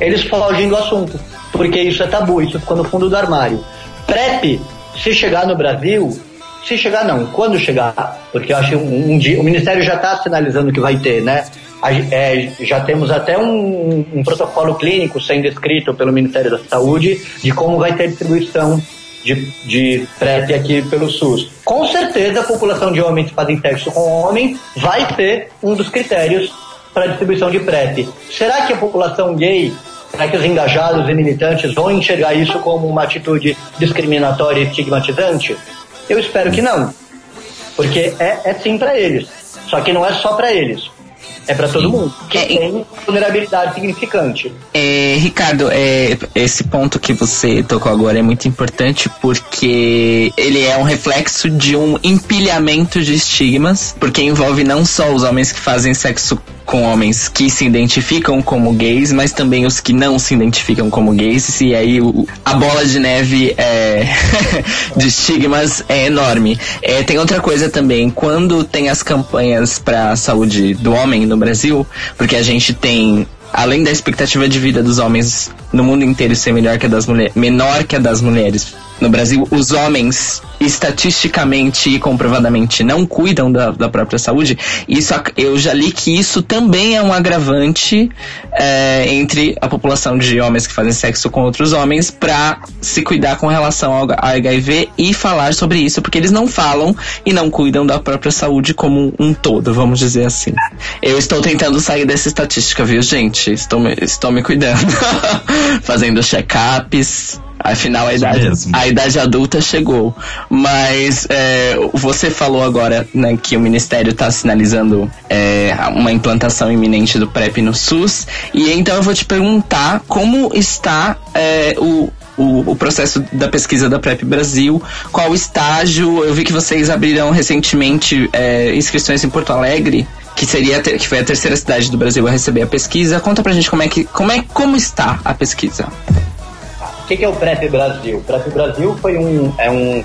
eles fogem do assunto. Porque isso é tabu, isso ficou no fundo do armário. PrEP, se chegar no Brasil, se chegar não, quando chegar, porque eu acho um, um dia, o Ministério já está sinalizando que vai ter, né? É, já temos até um, um protocolo clínico sendo escrito pelo Ministério da Saúde de como vai ter distribuição de, de PrEP aqui pelo SUS. Com certeza a população de homens que fazem sexo com homens vai ser um dos critérios para distribuição de PrEP. Será que a população gay, será que os engajados e militantes vão enxergar isso como uma atitude discriminatória e estigmatizante? Eu espero que não. Porque é, é sim para eles. Só que não é só para eles. É para todo mundo que É, tem vulnerabilidade significante. É, Ricardo, é, esse ponto que você tocou agora é muito importante porque ele é um reflexo de um empilhamento de estigmas, porque envolve não só os homens que fazem sexo com homens que se identificam como gays, mas também os que não se identificam como gays, e aí o- a bola de neve é, de estigmas é enorme. É, tem outra coisa também, quando tem as campanhas para a saúde do homem no Brasil, porque a gente tem além da expectativa de vida dos homens no mundo inteiro ser melhor que a das mulheres, menor que a das mulheres. No Brasil, os homens estatisticamente e comprovadamente não cuidam da, da própria saúde. Isso eu já li que isso também é um agravante é, entre a população de homens que fazem sexo com outros homens para se cuidar com relação ao HIV e falar sobre isso, porque eles não falam e não cuidam da própria saúde como um todo, vamos dizer assim. Eu estou tentando sair dessa estatística, viu, gente? Estou me, estou me cuidando, fazendo check-ups. Afinal, a idade, mesmo. a idade adulta chegou. Mas é, você falou agora né, que o Ministério está sinalizando é, uma implantação iminente do PrEP no SUS. E então eu vou te perguntar como está é, o, o, o processo da pesquisa da PrEP Brasil, qual o estágio. Eu vi que vocês abriram recentemente é, inscrições em Porto Alegre. Que seria que foi a terceira cidade do Brasil a receber a pesquisa. Conta pra gente como é que como é como está a pesquisa. O que, que é o PrEP Brasil? O PrEP Brasil foi um, é um,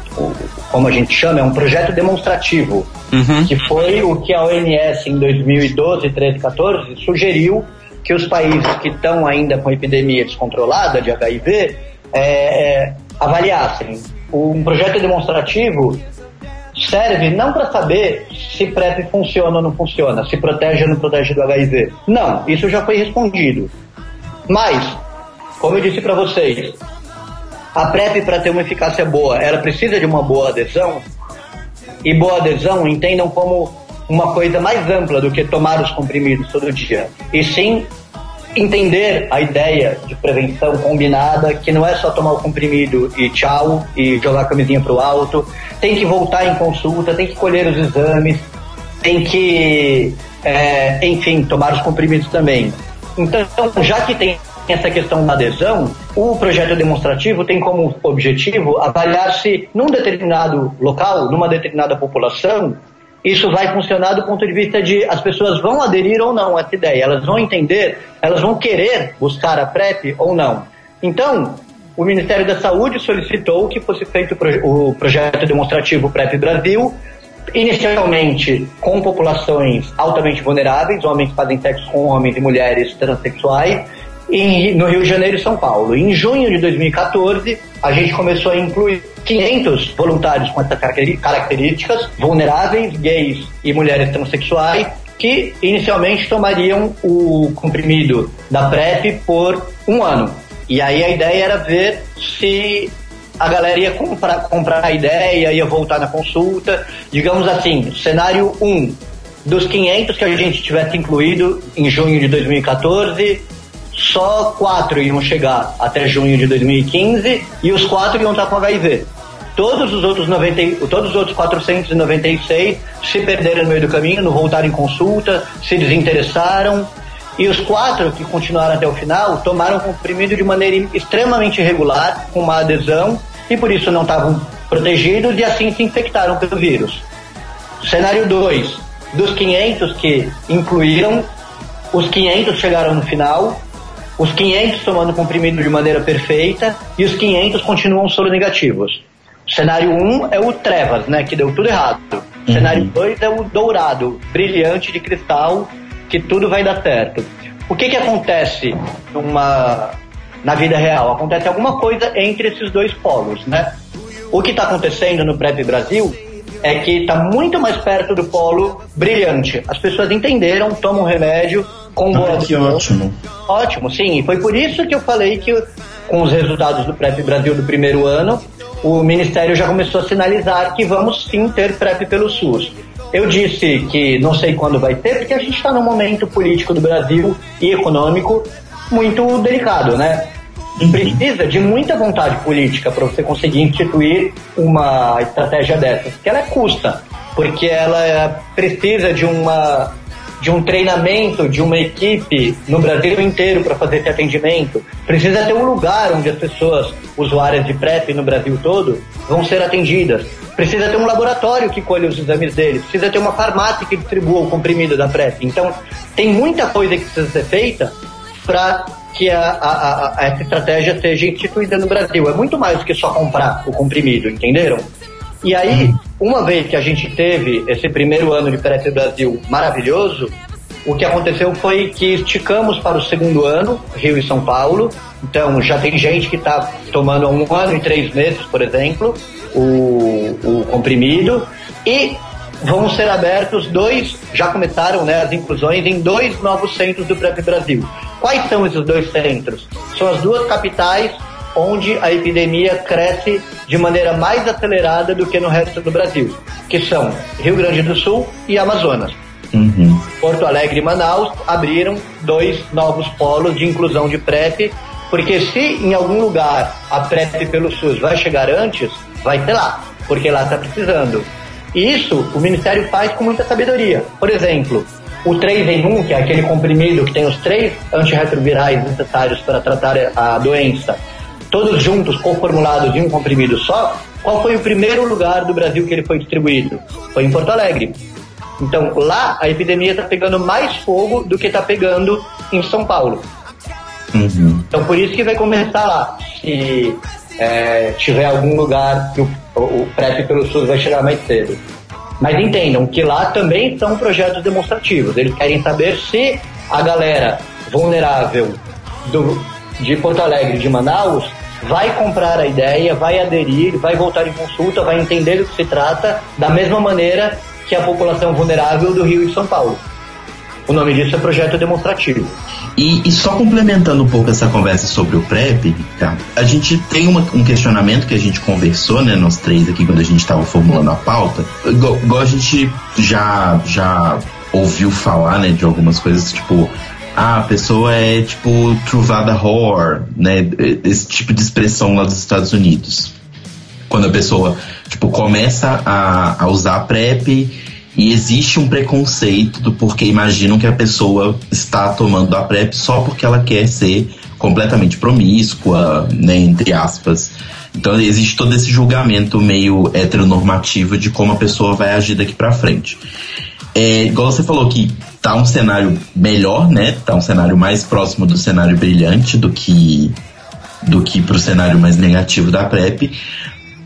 como a gente chama, é um projeto demonstrativo, Uhum. que foi o que a OMS em 2012, 13, 14 sugeriu que os países que estão ainda com epidemia descontrolada de HIV é, é, avaliassem. Um projeto demonstrativo serve não para saber se PrEP funciona ou não funciona, se protege ou não protege do HIV. Não, isso já foi respondido. Mas, como eu disse para vocês, a PrEP, para ter uma eficácia boa, ela precisa de uma boa adesão. E boa adesão entendam como uma coisa mais ampla do que tomar os comprimidos todo dia. E sim entender a ideia de prevenção combinada, que não é só tomar o comprimido e tchau, e jogar a camisinha pro alto. Tem que voltar em consulta, tem que colher os exames, tem que, é, enfim, tomar os comprimidos também. Então, já que tem essa questão da adesão, o projeto demonstrativo tem como objetivo avaliar se num determinado local, numa determinada população, isso vai funcionar do ponto de vista de as pessoas vão aderir ou não a essa ideia, elas vão entender, elas vão querer buscar a PrEP ou não. Então, o Ministério da Saúde solicitou que fosse feito o proje- o projeto demonstrativo PrEP Brasil inicialmente com populações altamente vulneráveis, homens fazem sexo com homens e mulheres transexuais, em, no Rio de Janeiro e São Paulo. Em junho de 2014, a gente começou a incluir 500 voluntários com essas características, vulneráveis, gays e mulheres transexuais, que inicialmente tomariam o comprimido da PrEP por um ano. E aí a ideia era ver se a galera ia comprar, comprar a ideia, ia voltar na consulta. Digamos assim, cenário 1, um, dos 500 que a gente tivesse incluído em junho de 2014, só quatro iam chegar até junho de 2015 e os quatro iam estar com HIV. Todos os outros 90, todos os outros 496 se perderam no meio do caminho, não voltaram em consulta, se desinteressaram. E os quatro que continuaram até o final tomaram comprimido de maneira extremamente irregular, com uma adesão, e por isso não estavam protegidos e assim se infectaram pelo vírus. Cenário 2. Dos 500 que incluíram, os 500 chegaram no final, os 500 tomando comprimido de maneira perfeita e os 500 continuam soro negativos. Cenário 1 um é o Trevas, né, que deu tudo errado. Uhum. Cenário 2 é o Dourado, brilhante de cristal, que tudo vai dar certo. O que que acontece numa, na vida real? Acontece alguma coisa entre esses dois polos, né? O que está acontecendo no PrEP Brasil é que está muito mais perto do polo brilhante. As pessoas entenderam, tomam remédio com boa ah, Que ótimo. Ótimo, sim. E foi por isso que eu falei que com os resultados do PrEP Brasil do primeiro ano, o Ministério já começou a sinalizar que vamos sim ter PrEP pelo SUS. Eu disse que não sei quando vai ter, porque a gente está num momento político do Brasil e econômico muito delicado, né? Precisa de muita vontade política para você conseguir instituir uma estratégia dessas, que ela custa, porque ela precisa de uma de um treinamento de uma equipe no Brasil inteiro para fazer esse atendimento. Precisa ter um lugar onde as pessoas usuárias de PrEP no Brasil todo vão ser atendidas. Precisa ter um laboratório que colhe os exames deles. Precisa ter uma farmácia que distribua o comprimido da PrEP. Então, tem muita coisa que precisa ser feita para que a, a, a, essa estratégia seja instituída no Brasil. É muito mais do que só comprar o comprimido, entenderam? E aí, uma vez que a gente teve esse primeiro ano de PrEP Brasil maravilhoso, o que aconteceu foi que esticamos para o segundo ano, Rio e São Paulo. Então já tem gente que está tomando há um ano e três meses, por exemplo, o, o comprimido. E vão ser abertos dois, já começaram né, as inclusões em dois novos centros do PrEP Brasil. Quais são esses dois centros? São as duas capitais onde a epidemia cresce de maneira mais acelerada do que no resto do Brasil, que são Rio Grande do Sul e Amazonas. Uhum. Porto Alegre e Manaus abriram dois novos polos de inclusão de PrEP, porque se em algum lugar a PrEP pelo SUS vai chegar antes, vai ser lá, porque lá está precisando. E isso o Ministério faz com muita sabedoria. Por exemplo, o 3 em 1, que é aquele comprimido que tem os três antirretrovirais necessários para tratar a doença, todos juntos, co-formulados em um comprimido só, qual foi o primeiro lugar do Brasil que ele foi distribuído? Foi em Porto Alegre. Então lá a epidemia está pegando mais fogo do que está pegando em São Paulo. Uhum. Então por isso que vai começar lá. Se é, tiver algum lugar que o, o PrEP pelo SUS vai chegar mais cedo. Mas entendam que lá também são projetos demonstrativos. Eles querem saber se a galera vulnerável do, de Porto Alegre, de Manaus, vai comprar a ideia, vai aderir, vai voltar em consulta, vai entender do que se trata, da mesma maneira que a população vulnerável do Rio e São Paulo. O nome disso é projeto demonstrativo. E, e só complementando um pouco essa conversa sobre o PrEP, tá? a gente tem uma, um questionamento que a gente conversou, né, nós três aqui, quando a gente estava formulando a pauta, igual, igual a gente já, já ouviu falar, né, de algumas coisas, tipo, ah, a pessoa é tipo truvada horror, né? Esse tipo de expressão lá dos Estados Unidos. Quando a pessoa, tipo, começa a, a usar PrEP e existe um preconceito do porque imaginam que a pessoa está tomando a PrEP só porque ela quer ser completamente promíscua, né, entre aspas. Então existe todo esse julgamento meio heteronormativo de como a pessoa vai agir daqui para frente. É, igual você falou que tá um cenário melhor, né? Tá um cenário mais próximo do cenário brilhante do que do que pro cenário mais negativo da PrEP.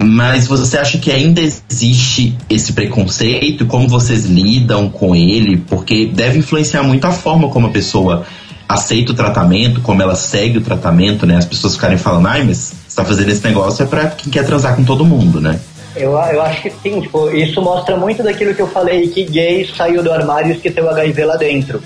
Mas você acha que ainda existe esse preconceito? Como vocês lidam com ele? Porque deve influenciar muito a forma como a pessoa aceita o tratamento, como ela segue o tratamento, né? As pessoas ficarem falando, ai, mas você tá fazendo esse negócio é pra quem quer transar com todo mundo, né? Eu, eu acho que sim, tipo, isso mostra muito daquilo que eu falei, que gay saiu do armário e esqueceu o HIV lá dentro.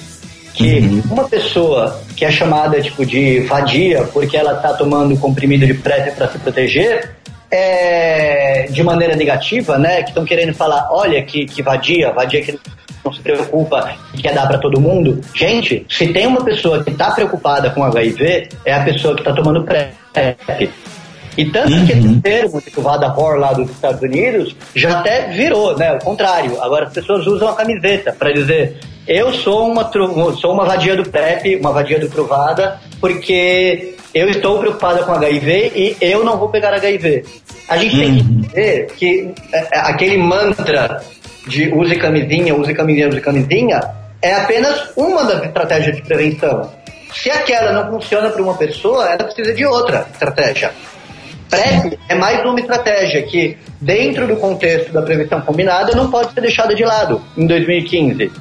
Que Uhum. uma pessoa que é chamada tipo de vadia porque ela tá tomando comprimido de PrEP para se proteger, é, de maneira negativa, né? Que estão querendo falar, olha que, que vadia, vadia que não se preocupa e quer dar para todo mundo. Gente, se tem uma pessoa que tá preocupada com HIV, é a pessoa que tá tomando PrEP. E tanto que esse termo de Vada Horror lá dos Estados Unidos já até virou, né? O contrário. Agora as pessoas usam a camiseta para dizer eu sou uma, sou uma vadia do PrEP, uma vadia do Truvada, porque eu estou preocupada com HIV e eu não vou pegar HIV. A gente tem que entender que é, é, aquele mantra de use camisinha, use camisinha, use camisinha, é apenas uma das estratégias de prevenção. Se aquela não funciona para uma pessoa, ela precisa de outra estratégia. PrEP é mais uma estratégia que, dentro do contexto da prevenção combinada, não pode ser deixada de lado em 2015.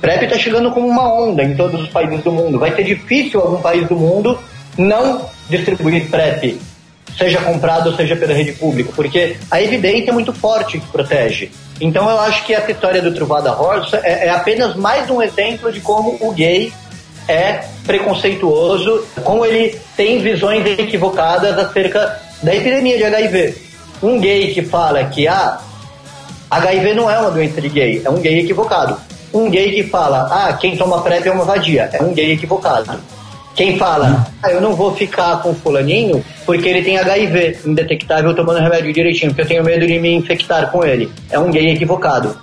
PrEP está chegando como uma onda em todos os países do mundo. Vai ser difícil algum país do mundo não distribuir PrEP, seja comprado ou seja pela rede pública, porque a evidência é muito forte que protege. Então eu acho que essa história do Truvada Horse é, é apenas mais um exemplo de como o gay é preconceituoso, como ele tem visões equivocadas acerca da epidemia de HIV. Um gay que fala que ah, HIV não é uma doença de gay, é um gay equivocado. Um gay que fala, ah, quem toma PrEP é uma vadia, é um gay equivocado. Quem fala, ah, eu não vou ficar com fulaninho porque ele tem HIV indetectável tomando remédio direitinho, porque eu tenho medo de me infectar com ele, é um gay equivocado.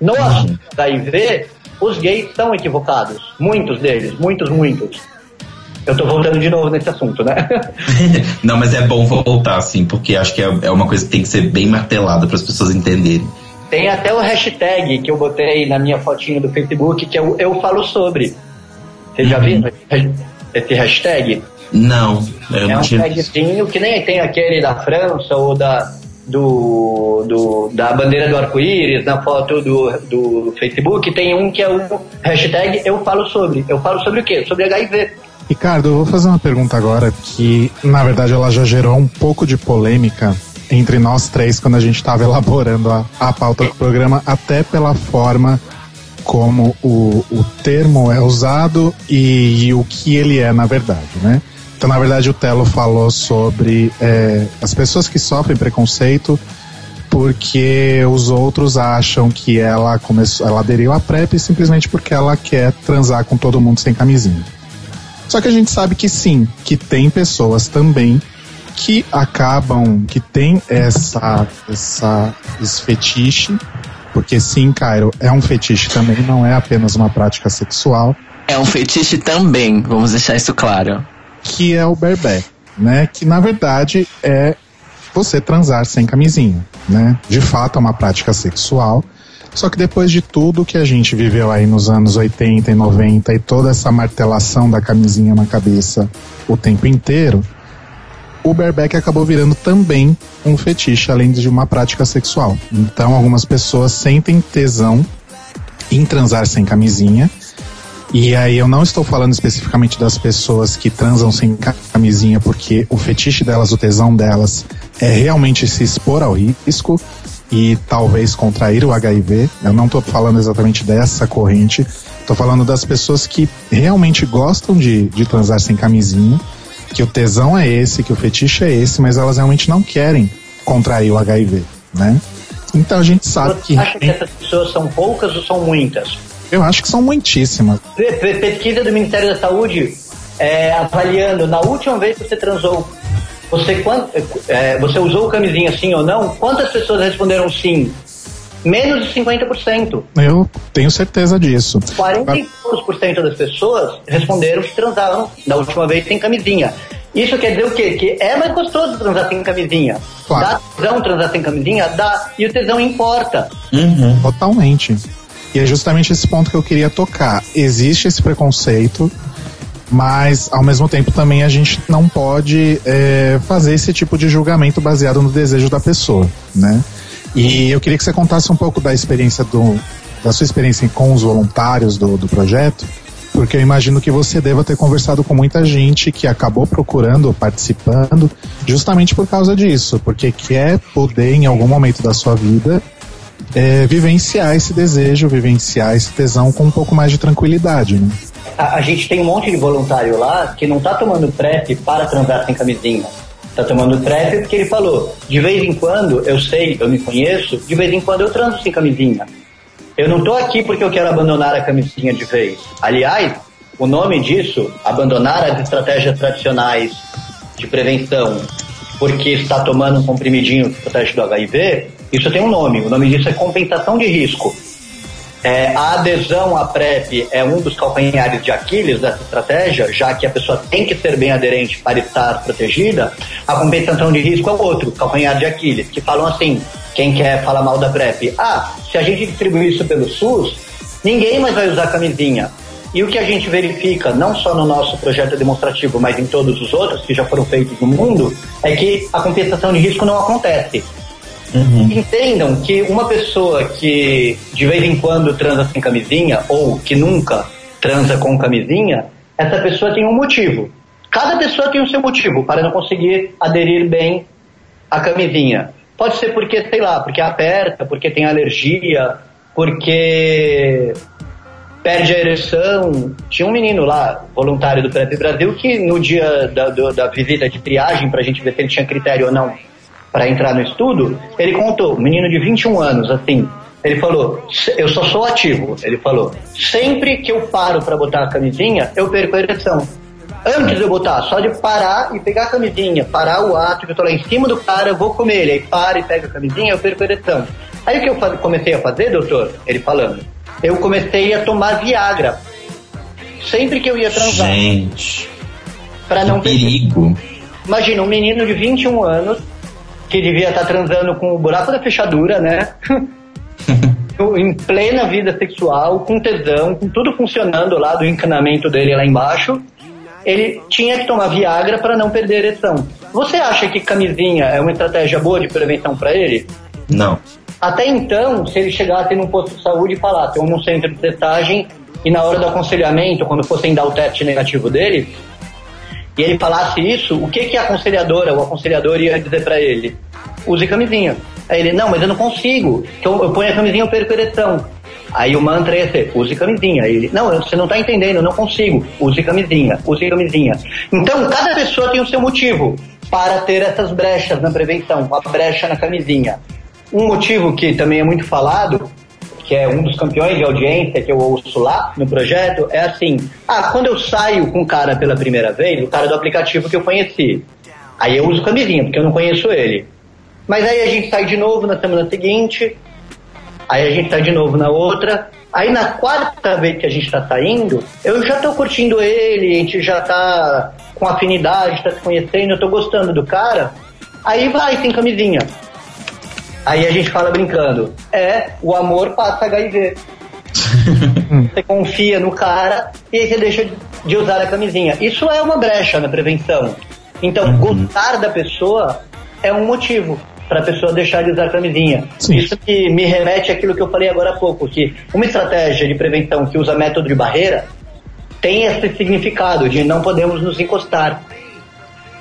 No assunto HIV, os gays são equivocados. Muitos deles, muitos, muitos. Eu tô voltando de novo nesse assunto, né? Não, mas é bom voltar, assim, porque acho que é, é uma coisa que tem que ser bem martelada para as pessoas entenderem. Tem até o hashtag que eu botei na minha fotinha do Facebook, que é o Eu Falo Sobre. Vocês já viram esse hashtag? Não, eu É não um tinha. tagzinho que nem tem aquele da França ou da, do, do- da bandeira do arco-íris na foto do, do Facebook. Tem um que é o hashtag Eu Falo Sobre. Eu falo sobre o quê? Sobre HIV. Ricardo, eu vou fazer uma pergunta agora que, na verdade, ela já gerou um pouco de polêmica entre nós três quando a gente estava elaborando a, a pauta do programa, até pela forma como o, o termo é usado e, o que ele é, na verdade, né? Então, na verdade, o Telo falou sobre é, as pessoas que sofrem preconceito porque os outros acham que ela começou, ela aderiu à PrEP simplesmente porque ela quer transar com todo mundo sem camisinha. Só que a gente sabe que sim, que tem pessoas também que acabam, que tem essa, essa, esse fetiche, porque sim, Cairo, é um fetiche também, não é apenas uma prática sexual, É um fetiche também, vamos deixar isso claro. que é o bareback, né? Que na verdade é você transar sem camisinha, né? De fato é uma prática sexual, só que depois de tudo que a gente viveu aí nos anos 80 e 90 e toda essa martelação da camisinha na cabeça o tempo inteiro, o bareback acabou virando também um fetiche, além de uma prática sexual. Então algumas pessoas sentem tesão em transar sem camisinha, e aí eu não estou falando especificamente das pessoas que transam sem ca- camisinha, porque o fetiche delas, o tesão delas, é realmente se expor ao risco e talvez contrair o HIV. Eu não estou falando exatamente dessa corrente. Estou falando das pessoas que realmente gostam de, de transar sem camisinha, que o tesão é esse, que o fetiche é esse, mas elas realmente não querem contrair o HIV, né? Então a gente sabe que Você acha que essas pessoas são poucas ou são muitas? eu acho que são muitíssimas. Pe- pe- Pesquisa do Ministério da Saúde é, avaliando na última vez que você transou, você, quan- é, você usou camisinha sim ou não? Quantas pessoas responderam sim? Menos de 50%. Eu tenho certeza disso. 40 e poucos por cento das pessoas responderam que transaram da última vez sem camisinha. Isso quer dizer o quê? Que é mais gostoso transar sem camisinha. Claro. Dá tesão transar sem camisinha? Dá. E o tesão importa. Uhum. Totalmente. E é justamente esse ponto que eu queria tocar. Existe esse preconceito mas ao mesmo tempo também a gente não pode é, fazer esse tipo de julgamento baseado no desejo da pessoa, né? E eu queria que você contasse um pouco da experiência do, da sua experiência com os voluntários do, do projeto, porque eu imagino que você deva ter conversado com muita gente que acabou procurando, participando, justamente por causa disso, porque quer poder em algum momento da sua vida é, vivenciar esse desejo, vivenciar esse tesão com um pouco mais de tranquilidade, né? A, a gente tem um monte de voluntário lá que não tá tomando PrEP para transar sem camisinha. Tá tomando PrEP porque ele falou, de vez em quando, eu sei, eu me conheço, de vez em quando eu transo sem camisinha. Eu não tô aqui porque eu quero abandonar a camisinha de vez. Aliás, o nome disso, abandonar as estratégias tradicionais de prevenção, porque está tomando um comprimidinho que protege do HIV, isso tem um nome. O nome disso é compensação de risco. É, a adesão à PrEP é um dos calcanhares de Aquiles dessa estratégia, já que a pessoa tem que ser bem aderente para estar protegida. A compensação de risco é outro calcanhar de Aquiles, que falam assim: quem quer falar mal da PrEP? Ah, se a gente distribuir isso pelo SUS, ninguém mais vai usar camisinha. E o que a gente verifica, não só no nosso projeto demonstrativo, mas em todos os outros que já foram feitos no mundo, é que a compensação de risco não acontece. Uhum. Entendam que uma pessoa que de vez em quando transa sem camisinha ou que nunca transa com camisinha, essa pessoa tem um motivo. Cada pessoa tem o seu motivo para não conseguir aderir bem à camisinha. Pode ser porque, sei lá, porque aperta, porque tem alergia, porque perde a ereção. Tinha um menino lá, voluntário do PrEP Brasil, que no dia da, do- da visita de triagem, pra gente ver se ele tinha critério ou não para entrar no estudo, ele contou, menino de 21 anos, assim, ele falou, "Se- eu só sou ativo, ele falou, sempre que eu paro para botar a camisinha, eu perco a ereção. Antes de eu botar, só de parar e pegar a camisinha, parar o ato, que eu tô lá em cima do cara, eu vou comer ele, aí para e pega a camisinha, eu perco a ereção. Aí o que eu comecei a fazer, doutor, ele falando, eu comecei a tomar Viagra. Sempre que eu ia transar, Gente, para não perder perigo. Imagina, um menino de 21 anos que devia estar transando com o buraco da fechadura, né? em plena vida sexual, com tesão, com tudo funcionando lá do encanamento dele lá embaixo. Ele tinha que tomar Viagra para não perder a ereção. Você acha que camisinha é uma estratégia boa de prevenção para ele? Não. Até então, se ele chegasse num posto de saúde e falasse, ou num centro de testagem, e na hora do aconselhamento, quando fossem dar o teste negativo dele, e ele falasse isso, o que, que a aconselhadora o aconselhador ia dizer pra ele? Use camisinha. Aí ele, não, mas eu não consigo. Então eu ponho a camisinha eu perco a ereção. Aí o mantra ia ser, use camisinha. Aí ele, não, você não tá entendendo, eu não consigo. Use camisinha, use camisinha. Então cada pessoa tem o seu motivo para ter essas brechas na prevenção, a brecha na camisinha. Um motivo que também é muito falado, que é um dos campeões de audiência que eu ouço lá no projeto, é assim: ah, quando eu saio com o cara pela primeira vez, o cara do aplicativo que eu conheci, aí eu uso camisinha, porque eu não conheço ele. Mas aí a gente sai de novo na semana seguinte, aí a gente sai de novo na outra. Aí na quarta vez que a gente tá saindo, eu já tô curtindo ele, a gente já tá com afinidade, tá se conhecendo, eu tô gostando do cara. Aí vai sem camisinha. Aí a gente fala brincando, é, o amor passa HIV. você confia no cara e aí você deixa de usar a camisinha. Isso é uma brecha na prevenção. Então, gostar da pessoa é um motivo para a pessoa deixar de usar a camisinha. Sim. Isso que me remete àquilo que eu falei agora há pouco, que uma estratégia de prevenção que usa método de barreira tem esse significado de não podemos nos encostar.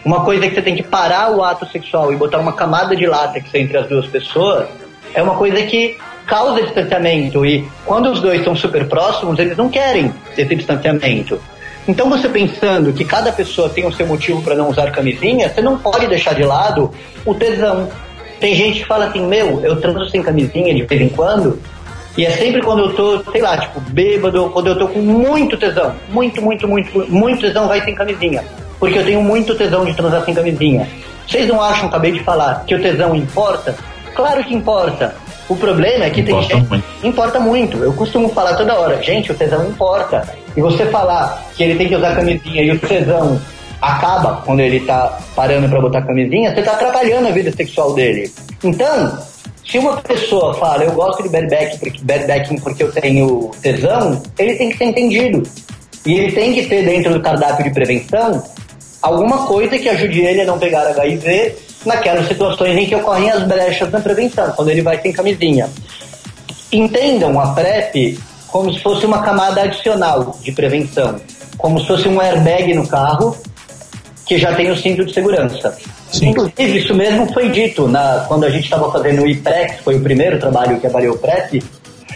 Uma coisa que você tem que parar o ato sexual e botar uma camada de látex entre as duas pessoas é uma coisa que causa distanciamento e quando os dois estão super próximos, eles não querem esse distanciamento. Então você pensando que cada pessoa tem o seu motivo para não usar camisinha, você não pode deixar de lado o tesão. Tem gente que fala assim, meu, eu transo sem camisinha de vez em quando, e é sempre quando eu tô, sei lá, tipo, bêbado, quando eu tô com muito tesão. Muito, muito, muito, muito tesão vai sem camisinha. Porque eu tenho muito tesão de transar sem camisinha. Vocês não acham, acabei de falar, que o tesão importa? Claro que importa. O problema é que Importa tem gente. muito. Importa muito. Eu costumo falar toda hora, gente, o tesão importa. E você falar que ele tem que usar camisinha e o tesão acaba quando ele tá parando pra botar camisinha, você tá atrapalhando a vida sexual dele. Então, se uma pessoa fala, eu gosto de barebacking porque, porque eu tenho tesão, ele tem que ser entendido. E ele tem que ter dentro do cardápio de prevenção alguma coisa que ajude ele a não pegar HIV naquelas situações em que ocorrem as brechas na prevenção, quando ele vai sem camisinha. Entendam a PrEP como se fosse uma camada adicional de prevenção, como se fosse um airbag no carro que já tem o cinto de segurança. Sim. Inclusive, isso mesmo foi dito na, quando a gente estava fazendo o IPREX, foi o primeiro trabalho que avaliou o PrEP,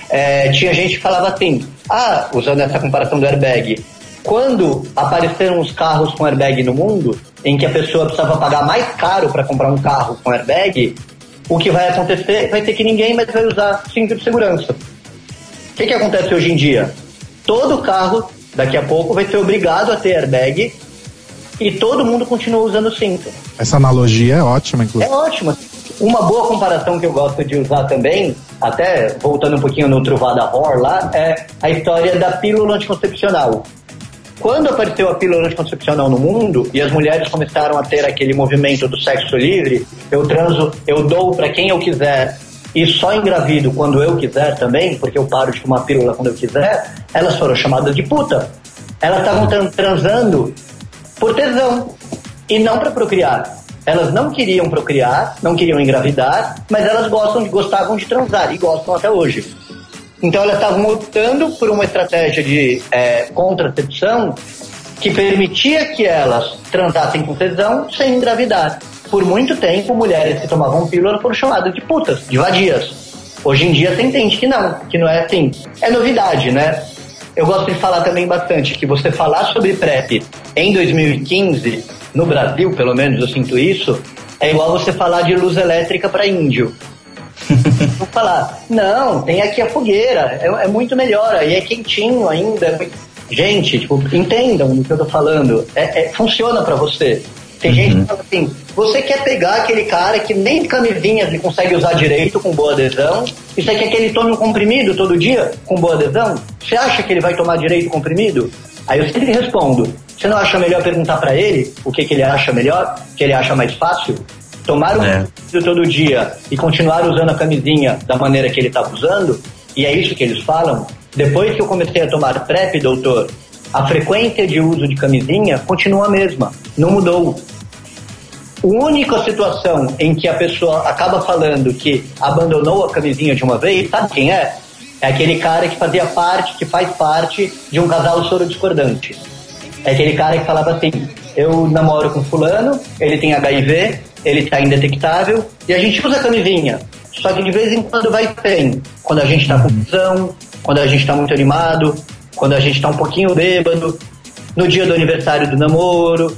é, tinha gente que falava assim, ah, usando essa comparação do airbag, quando apareceram os carros com airbag no mundo, em que a pessoa precisava pagar mais caro para comprar um carro com airbag, o que vai acontecer vai ter que ninguém mais vai usar cinto de segurança. O que, que acontece hoje em dia? Todo carro, daqui a pouco, vai ser obrigado a ter airbag e todo mundo continua usando cinto. Essa analogia é ótima, É inclusive. ótimo. Uma boa comparação que eu gosto de usar também, até voltando um pouquinho no Truvada Horror lá, é a história da pílula anticoncepcional. Quando apareceu a pílula anticoncepcional no mundo e as mulheres começaram a ter aquele movimento do sexo livre, eu transo, eu dou para quem eu quiser e só engravido quando eu quiser também, porque eu paro de tomar pílula quando eu quiser, elas foram chamadas de puta. Elas estavam tran- transando por tesão e não para procriar. Elas não queriam procriar, não queriam engravidar, mas elas gostam de, gostavam de transar e gostam até hoje. Então elas estavam optando por uma estratégia de é, contracepção que permitia que elas transassem com tesão sem engravidar. Por muito tempo, mulheres que tomavam pílula foram chamadas de putas, de vadias. Hoje em dia você entende que não, que não é assim. É novidade, né? Eu gosto de falar também bastante que você falar sobre PrEP em 2015, no Brasil pelo menos eu sinto isso, é igual você falar de luz elétrica para índio. Vou falar, não, tem aqui a fogueira, é, é muito melhor, aí é quentinho ainda. é muito- Gente, tipo, entendam o que eu tô falando. É, é- funciona pra você. Tem gente que fala assim, você quer pegar aquele cara que nem camisinha ele consegue usar direito com boa adesão, e você quer que ele tome um comprimido todo dia com boa adesão? Você acha que ele vai tomar direito comprimido? Aí eu sempre respondo, você não acha melhor perguntar pra ele o que, que ele acha melhor, o que ele acha mais fácil? Tomar um É. todo dia e continuar usando a camisinha da maneira que ele estava usando, e é isso que eles falam, depois que eu comecei a tomar PrEP, doutor, a frequência de uso de camisinha continua a mesma, não mudou. A única situação em que a pessoa acaba falando que abandonou a camisinha de uma vez, sabe quem é? É aquele cara que fazia parte, que faz parte de um casal soro discordante. É aquele cara que falava assim: eu namoro com fulano, ele tem HIV, ele tá indetectável e a gente usa camisinha. Só que de vez em quando vai sem. Quando a gente tá com visão, quando a gente tá muito animado, quando a gente tá um pouquinho bêbado, no dia do aniversário do namoro.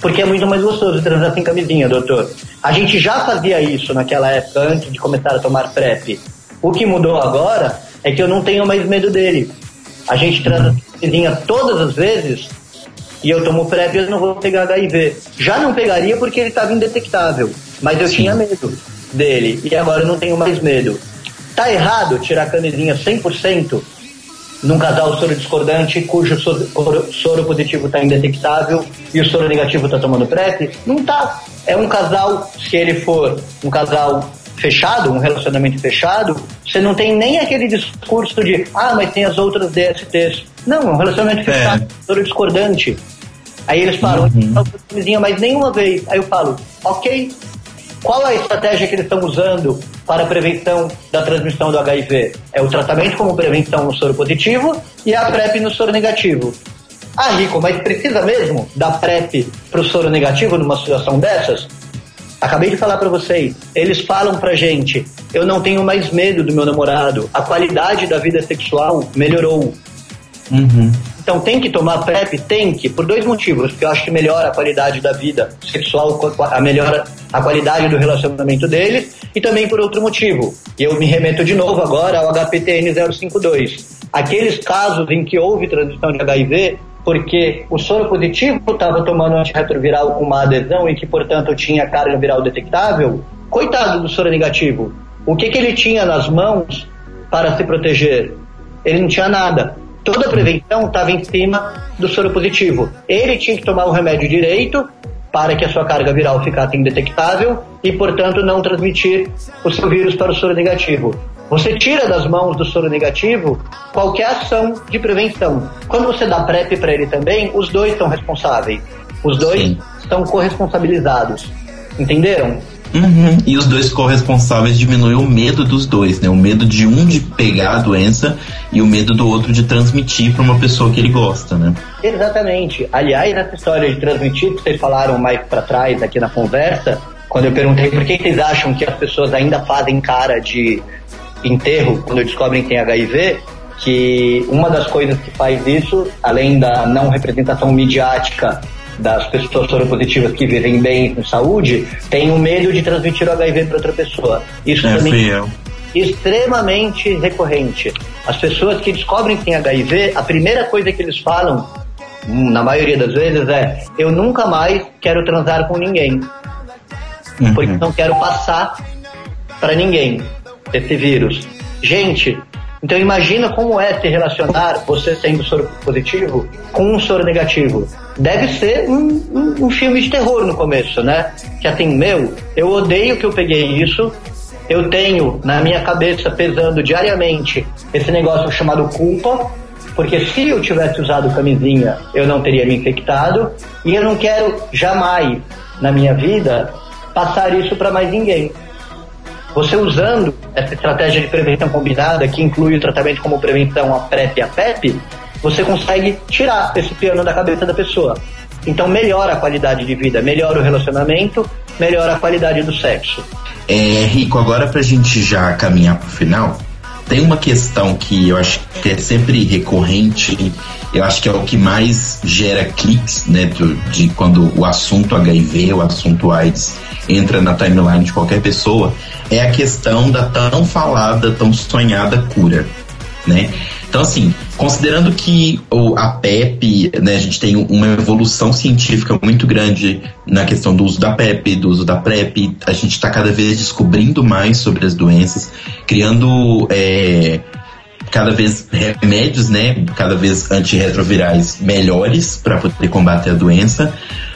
Porque é muito mais gostoso transar sem camisinha, doutor. A gente já fazia isso naquela época, antes de começar a tomar PrEP. O que mudou agora é que eu não tenho mais medo dele. A gente transa sem camisinha todas as vezes e eu tomo PrEP eu não vou pegar HIV. Já não pegaria porque ele estava indetectável, mas eu tinha medo dele e agora eu não tenho mais medo. Tá errado tirar a camisinha 100% num casal soro discordante cujo soro, soro positivo está indetectável e o soro negativo está tomando PrEP? Não tá. É um casal, se ele for um casal fechado, um relacionamento fechado, você não tem nem aquele discurso de ah, mas tem as outras DSTs. Não, é um relacionamento É. fechado, soro discordante. Aí eles falam, não usa camisinha mais nenhuma vez. Aí eu falo, ok, qual é a estratégia que eles estão usando para a prevenção da transmissão do HIV? É o tratamento como prevenção no soro positivo e a PrEP no soro negativo. Ah, Rico, mas precisa mesmo da PrEP para o soro negativo numa situação dessas? Acabei de falar para vocês, eles falam pra gente, eu não tenho mais medo do meu namorado, a qualidade da vida sexual melhorou. Uhum. Então tem que tomar PrEP? Tem que, por dois motivos. Porque eu acho que melhora a qualidade da vida sexual, a melhora a qualidade do relacionamento deles, e também por outro motivo. E eu me remeto de novo agora ao HPTN 052. Aqueles casos em que houve transmissão de HIV, porque o soro positivo estava tomando antirretroviral com uma adesão e que, portanto, tinha carga viral detectável, coitado do soro negativo. O que, que ele tinha nas mãos para se proteger? Ele não tinha nada. Toda a prevenção estava em cima do soro positivo. Ele tinha que tomar o remédio direito para que a sua carga viral ficasse indetectável e, portanto, não transmitir o seu vírus para o soro negativo. você tira das mãos do soro negativo qualquer ação de prevenção. Quando você dá PrEP para ele também, os dois são responsáveis. Os dois Sim. estão corresponsabilizados. Entenderam? Uhum. E os dois corresponsáveis diminuem o medo dos dois, né? O medo de um de pegar a doença e o medo do outro de transmitir para uma pessoa que ele gosta, né? Exatamente. Aliás, essa história de transmitir que vocês falaram mais para trás aqui na conversa, quando eu perguntei por que vocês acham que as pessoas ainda fazem cara de enterro quando descobrem que tem HIV, que uma das coisas que faz isso, além da não representação midiática das pessoas soropositivas que vivem bem com saúde, tem o medo de transmitir o HIV para outra pessoa. Isso É, também fui eu. extremamente recorrente. As pessoas que descobrem que têm HIV, a primeira coisa que eles falam, hum, na maioria das vezes, é: eu nunca mais quero transar com ninguém, Uhum. porque não quero passar para ninguém esse vírus. Gente, então imagina como é se relacionar você sendo soro positivo com um soro negativo. Deve ser um, um- um filme de terror no começo, né? Que assim, meu, eu odeio que eu peguei isso. Eu tenho na minha cabeça pesando diariamente esse negócio chamado culpa, porque se eu tivesse usado camisinha, eu não teria me infectado, e eu não quero jamais na minha vida passar isso para mais ninguém. Você usando essa estratégia de prevenção combinada, que inclui o tratamento como prevenção a PrEP e a PEP, você consegue tirar esse piano da cabeça da pessoa. Então melhora a qualidade de vida, melhora o relacionamento, melhora a qualidade do sexo. É, Rico, agora pra gente já caminhar pro final, tem uma questão que eu acho que é sempre recorrente, eu acho que é o que mais gera cliques, né, do- de quando o assunto HIV, o assunto AIDS entra na timeline de qualquer pessoa, é a questão da tão falada, tão sonhada cura, né? Então, assim, considerando que o, a PEP, né, a gente tem uma evolução científica muito grande na questão do uso da PEP, do uso da PrEP, a gente está cada vez descobrindo mais sobre as doenças, criando é, cada vez remédios, né, cada vez antirretrovirais melhores para poder combater a doença,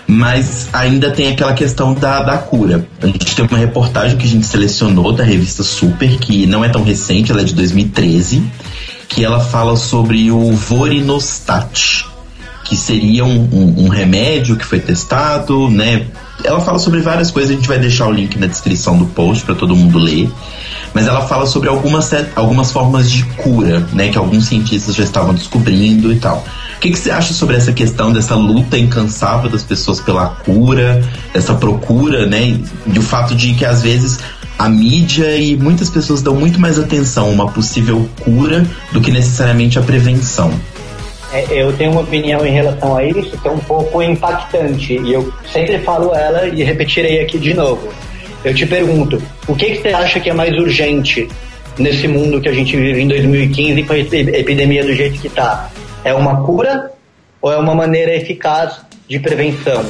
mas ainda tem aquela questão da, da cura. A gente tem uma reportagem que a gente selecionou da revista Super, que não é tão recente, ela é de 2013, que ela fala sobre o Vorinostat, que seria um, um- um remédio que foi testado, né? Ela fala sobre várias coisas, a gente vai deixar o link na descrição do post para todo mundo ler. Mas ela fala sobre algumas, algumas formas de cura, né? Que alguns cientistas já estavam descobrindo e tal. O que, que você acha sobre essa questão dessa luta incansável das pessoas pela cura, essa procura, né? E o fato de que às vezes a mídia e muitas pessoas dão muito mais atenção a uma possível cura do que necessariamente a prevenção. É, eu tenho uma opinião em relação a isso que é um pouco impactante e eu sempre falo ela e repetirei aqui de novo. Eu te pergunto, o que, que você acha que é mais urgente nesse mundo que a gente vive em 2015 com a epi- epidemia do jeito que está? É uma cura ou é uma maneira eficaz de prevenção?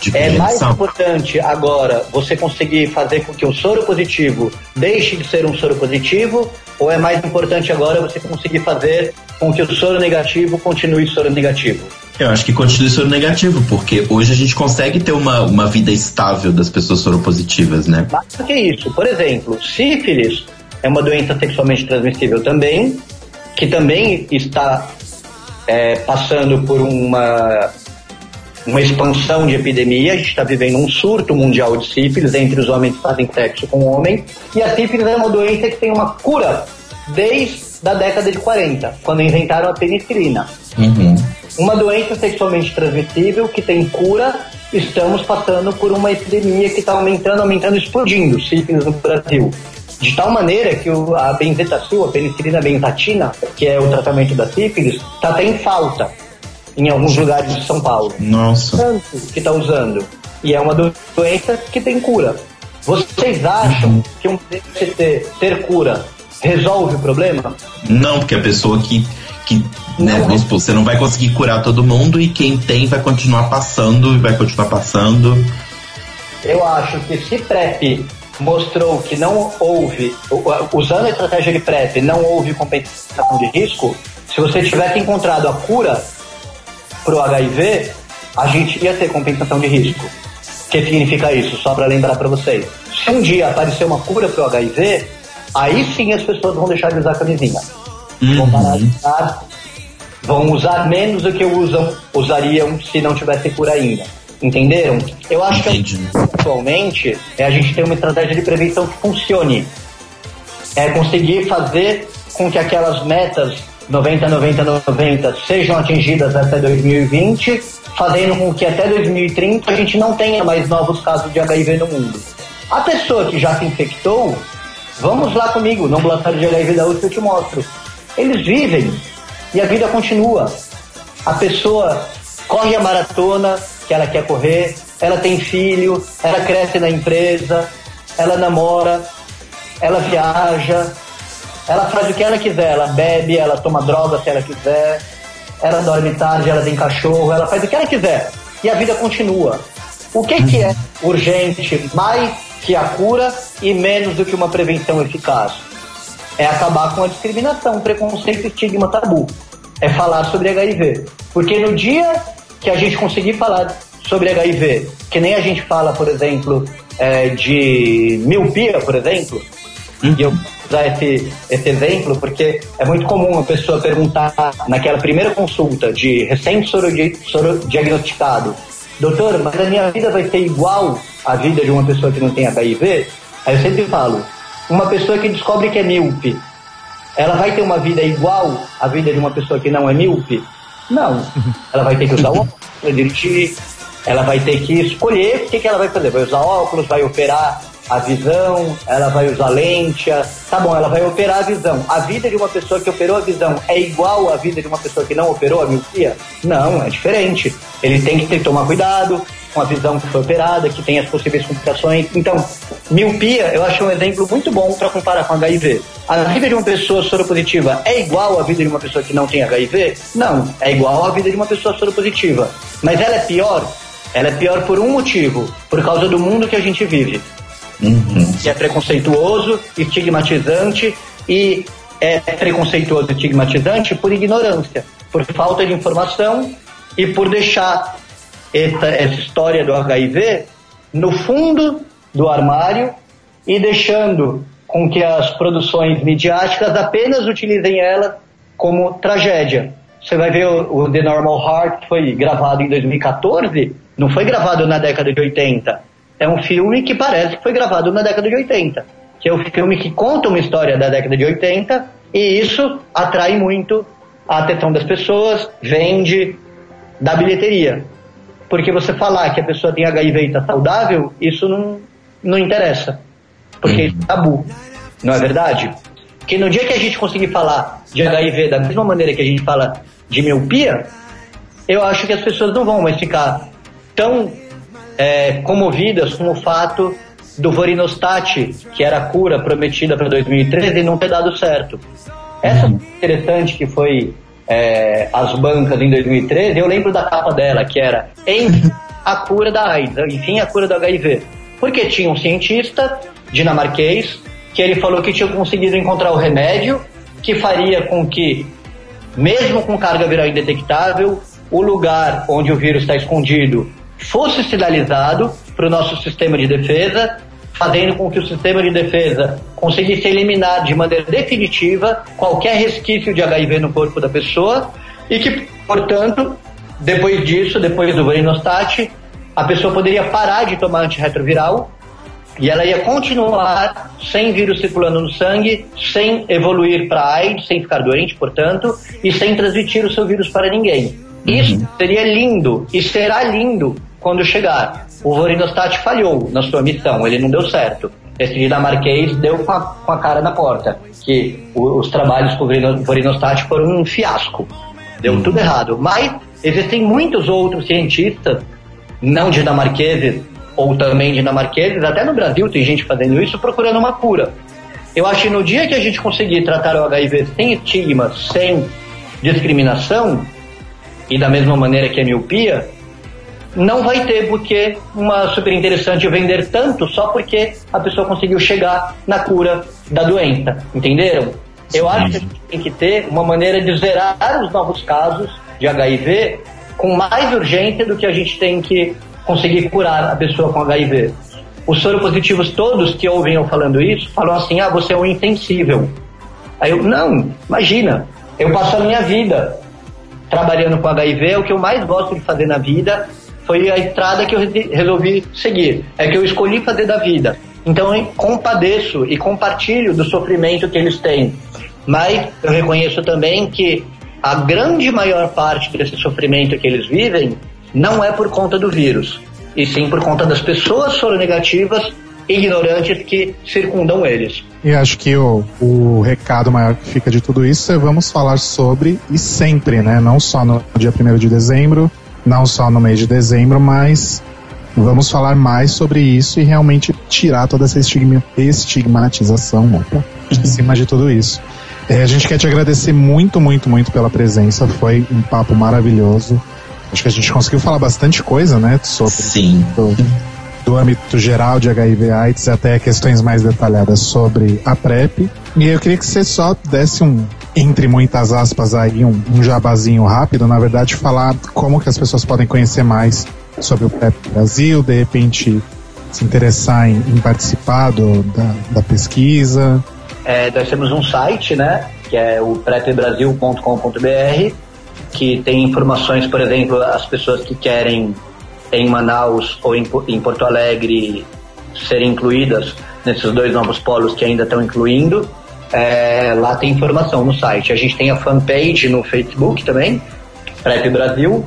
De É mais importante agora você conseguir fazer com que o soro positivo deixe de ser um soro positivo ou é mais importante agora você conseguir fazer com que o soro negativo continue soro negativo? Eu acho que continua soro negativo, porque hoje a gente consegue ter uma, uma vida estável das pessoas soropositivas, né? Mais do que isso, por exemplo, sífilis é uma doença sexualmente transmissível também, que também está é, passando por uma, uma expansão de epidemia. A gente está vivendo um surto mundial de sífilis entre os homens que fazem sexo com homens. E a sífilis é uma doença que tem uma cura desde a década de 40, quando inventaram a penicilina. Uhum. Uma doença sexualmente transmissível que tem cura, estamos passando por uma epidemia que está aumentando, aumentando, explodindo sífilis no Brasil. De tal maneira que o- a benzetacil, a penicilina benzatina, que é o tratamento da sífilis, está até em falta em alguns lugares de São Paulo. Nossa. Tanto que está usando. E é uma do- doença que tem cura. Vocês acham que um DCT ter cura resolve o problema? Não, porque a pessoa que. Que né, Não, vamos supor, você não vai conseguir curar todo mundo e quem tem vai continuar passando e vai continuar passando. Eu acho que se PrEP mostrou que não houve, usando a estratégia de PrEP, não houve compensação de risco, se você tivesse encontrado a cura para o HIV, a gente ia ter compensação de risco. O que significa isso? Só para lembrar para vocês. Se um dia aparecer uma cura para o HIV, aí sim as pessoas vão deixar de usar camisinha. Vão parar de usar, vão usar menos do que usam, usariam se não tivesse cura ainda. Entenderam? Eu acho Entendi. que atualmente é a gente ter uma estratégia de prevenção que funcione. É conseguir fazer com que aquelas metas 90, 90, 90 sejam atingidas até 2020, fazendo com que até 2030 a gente não tenha mais novos casos de HIV no mundo. A pessoa que já se infectou, vamos lá comigo, no ambulatório de HIV da USP eu te mostro. Eles vivem e a vida continua. A pessoa corre a maratona que ela quer correr, ela tem filho, ela cresce na empresa, ela namora, ela viaja, ela faz o que ela quiser, ela bebe, ela toma droga se ela quiser, ela dorme tarde, ela tem cachorro, ela faz o que ela quiser. E a vida continua. O que, que é urgente mais que a cura e menos do que uma prevenção eficaz? É acabar com a discriminação, preconceito, estigma, tabu. É falar sobre HIV. Porque no dia que a gente conseguir falar sobre HIV, que nem a gente fala, por exemplo, é, de miopia, por exemplo, e eu vou usar esse, esse exemplo porque é muito comum a pessoa perguntar naquela primeira consulta de recém-diagnosticado, doutor, mas a minha vida vai ser igual à vida de uma pessoa que não tem HIV? Aí eu sempre falo, uma pessoa que descobre que é míope, ela vai ter uma vida igual à vida de uma pessoa que não é míope? Não. Ela vai ter que usar óculos para dirigir, ela vai ter que escolher o que, que ela vai fazer. Vai usar óculos, vai operar a visão, ela vai usar lente. Tá bom, ela vai operar a visão. A vida de uma pessoa que operou a visão é igual à vida de uma pessoa que não operou a miopia? Não, é diferente. Ele tem que ter, tomar cuidado com a visão que foi operada, que tem as possíveis complicações. Então, miopia eu acho um exemplo muito bom para comparar com HIV. A vida de uma pessoa soropositiva é igual à vida de uma pessoa que não tem HIV? Não, é igual à vida de uma pessoa soropositiva. Mas ela é pior? Ela é pior por um motivo, por causa do mundo que a gente vive que é preconceituoso, estigmatizante e é preconceituoso e estigmatizante por ignorância, por falta de informação e por deixar essa, essa história do HIV no fundo do armário e deixando com que as produções midiáticas apenas utilizem ela como tragédia. Você vai ver o, The Normal Heart que foi gravado em 2014, não foi gravado na década de 80 é um filme que parece que foi gravado na década de 80. Que é um filme que conta uma história da década de 80 e isso atrai muito a atenção das pessoas, vende, dá bilheteria. Porque você falar que a pessoa tem HIV e está saudável, isso não, não interessa. Porque isso é tabu. Não é verdade? Porque no dia que a gente conseguir falar de HIV da mesma maneira que a gente fala de miopia, eu acho que as pessoas não vão mais ficar tão é, comovidas com o fato do Vorinostat, que era a cura prometida para 2013, não ter dado certo. Essa interessante que foi é, as bancas em 2013, eu lembro da capa dela, que era em a cura da AIDS, enfim, a cura do HIV. Porque tinha um cientista dinamarquês que ele falou que tinha conseguido encontrar o remédio que faria com que, mesmo com carga viral indetectável, o lugar onde o vírus está escondido fosse sinalizado para o nosso sistema de defesa, fazendo com que o sistema de defesa conseguisse eliminar de maneira definitiva qualquer resquício de HIV no corpo da pessoa e que, portanto, depois disso, depois do Varinostat, a pessoa poderia parar de tomar antirretroviral e ela ia continuar sem vírus circulando no sangue, sem evoluir para AIDS, sem ficar doente, portanto, e sem transmitir o seu vírus para ninguém. Isso seria lindo e será lindo quando chegar. O Vorinostat falhou na sua missão, ele não deu certo. Esse dinamarquês deu com a, com a cara na porta, que o- os trabalhos com o Vorino- Vorinostat foram um fiasco. Deu tudo errado. Mas existem muitos outros cientistas, não dinamarqueses ou também dinamarqueses, até no Brasil tem gente fazendo isso, procurando uma cura. Eu acho que no dia que a gente conseguir tratar o HIV sem estigma, sem discriminação, e da mesma maneira que a miopia, não vai ter porque uma super interessante vender tanto só porque a pessoa conseguiu chegar na cura da doença. Entenderam? Eu acho que a gente tem que ter uma maneira de zerar os novos casos de HIV com mais urgência do que a gente tem que conseguir curar a pessoa com HIV. os soropositivos todos que ouvem eu falando isso falam assim: ah, você é um insensível. Aí eu, não, imagina, eu passo a minha vida trabalhando com HIV, o que eu mais gosto de fazer na vida foi a estrada que eu resolvi seguir, é que eu escolhi fazer da vida. Então eu compadeço e compartilho do sofrimento que eles têm. Mas eu reconheço também que a grande maior parte desse sofrimento que eles vivem não é por conta do vírus, e sim por conta das pessoas soronegativas ignorantes que circundam eles. E acho que o, o recado maior que fica de tudo isso é vamos falar sobre e sempre, né? Não só no dia 1 de dezembro, não só no mês de dezembro, mas vamos falar mais sobre isso e realmente tirar toda essa estigma, estigmatização opa, em cima de tudo isso. É, a gente quer te agradecer muito, muito, muito pela presença. Foi um papo maravilhoso. Acho que a gente conseguiu falar bastante coisa, né? Sobre Sim. Do, do âmbito geral de HIV AIDS até questões mais detalhadas sobre a PrEP. E eu queria que você só desse um, entre muitas aspas aí, um, um jabazinho rápido, na verdade, falar como que as pessoas podem conhecer mais sobre o PrEP Brasil, de repente se interessar em, em participar do, da, da pesquisa. É, nós temos um site, né, que é o prepbrasil.com.br, que tem informações, por exemplo, as pessoas que querem em Manaus ou em, em Porto Alegre serem incluídas nesses dois novos polos que ainda estão incluindo. É, lá tem informação no site. A gente tem a fanpage no Facebook também, Prep Brasil.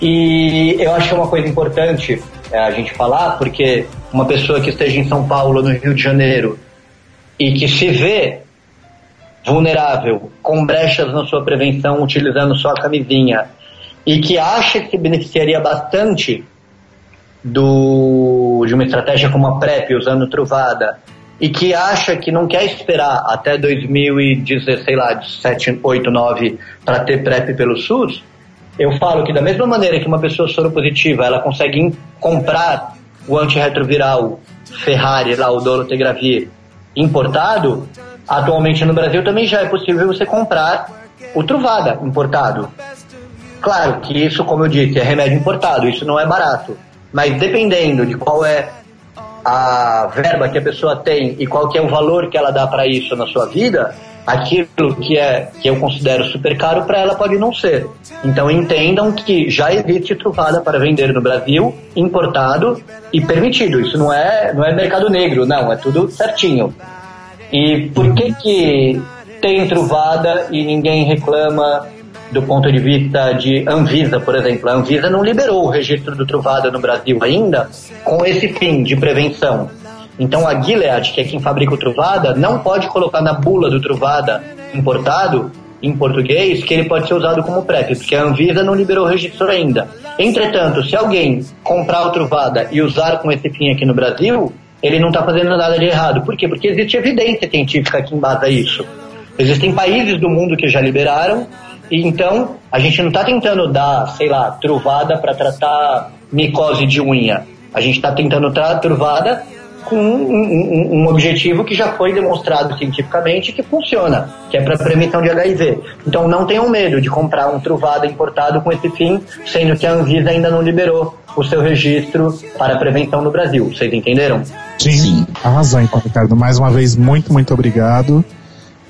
E eu acho que é uma coisa importante é, a gente falar, porque uma pessoa que esteja em São Paulo, no Rio de Janeiro, e que se vê vulnerável, com brechas na sua prevenção, utilizando só a camisinha, e que acha que se beneficiaria bastante do, de uma estratégia como a PrEP, usando Truvada, e que acha que não quer esperar até 2017, sei lá, 7, 8, 9 para ter PrEP pelo SUS, eu falo que da mesma maneira que uma pessoa soropositiva ela consegue comprar o antirretroviral Ferrari, lá, o Dolutegravir, importado, atualmente no Brasil também já é possível você comprar o Truvada importado. Claro que isso, como eu disse, é remédio importado, isso não é barato. Mas dependendo de qual é a verba que a pessoa tem e qual que é o valor que ela dá para isso na sua vida, aquilo que é que eu considero super caro para ela pode não ser. Então entendam que já existe truvada para vender no Brasil, importado e permitido. Isso não é não é mercado negro, não, é tudo certinho. E por que que tem truvada e ninguém reclama do ponto de vista de Anvisa, por exemplo. A Anvisa não liberou o registro do Truvada no Brasil ainda com esse fim de prevenção. Então a Gilead, que é quem fabrica o Truvada, não pode colocar na bula do Truvada importado, em português, que ele pode ser usado como PrEP, porque a Anvisa não liberou o registro ainda. Entretanto, se alguém comprar o Truvada e usar com esse fim aqui no Brasil, ele não está fazendo nada de errado. Por quê? Porque existe evidência científica que embasa isso. Existem países do mundo que já liberaram então, a gente não está tentando dar, sei lá, truvada para tratar micose de unha. A gente está tentando tratar truvada com um, um, um, objetivo que já foi demonstrado cientificamente que funciona, que é para prevenção de HIV. Então não tenham medo de comprar um truvada importado com esse fim, sendo que a Anvisa ainda não liberou o seu registro para prevenção no Brasil. Vocês entenderam? Sim, Sim. arrasou então, Ricardo. Mais uma vez, muito, muito obrigado.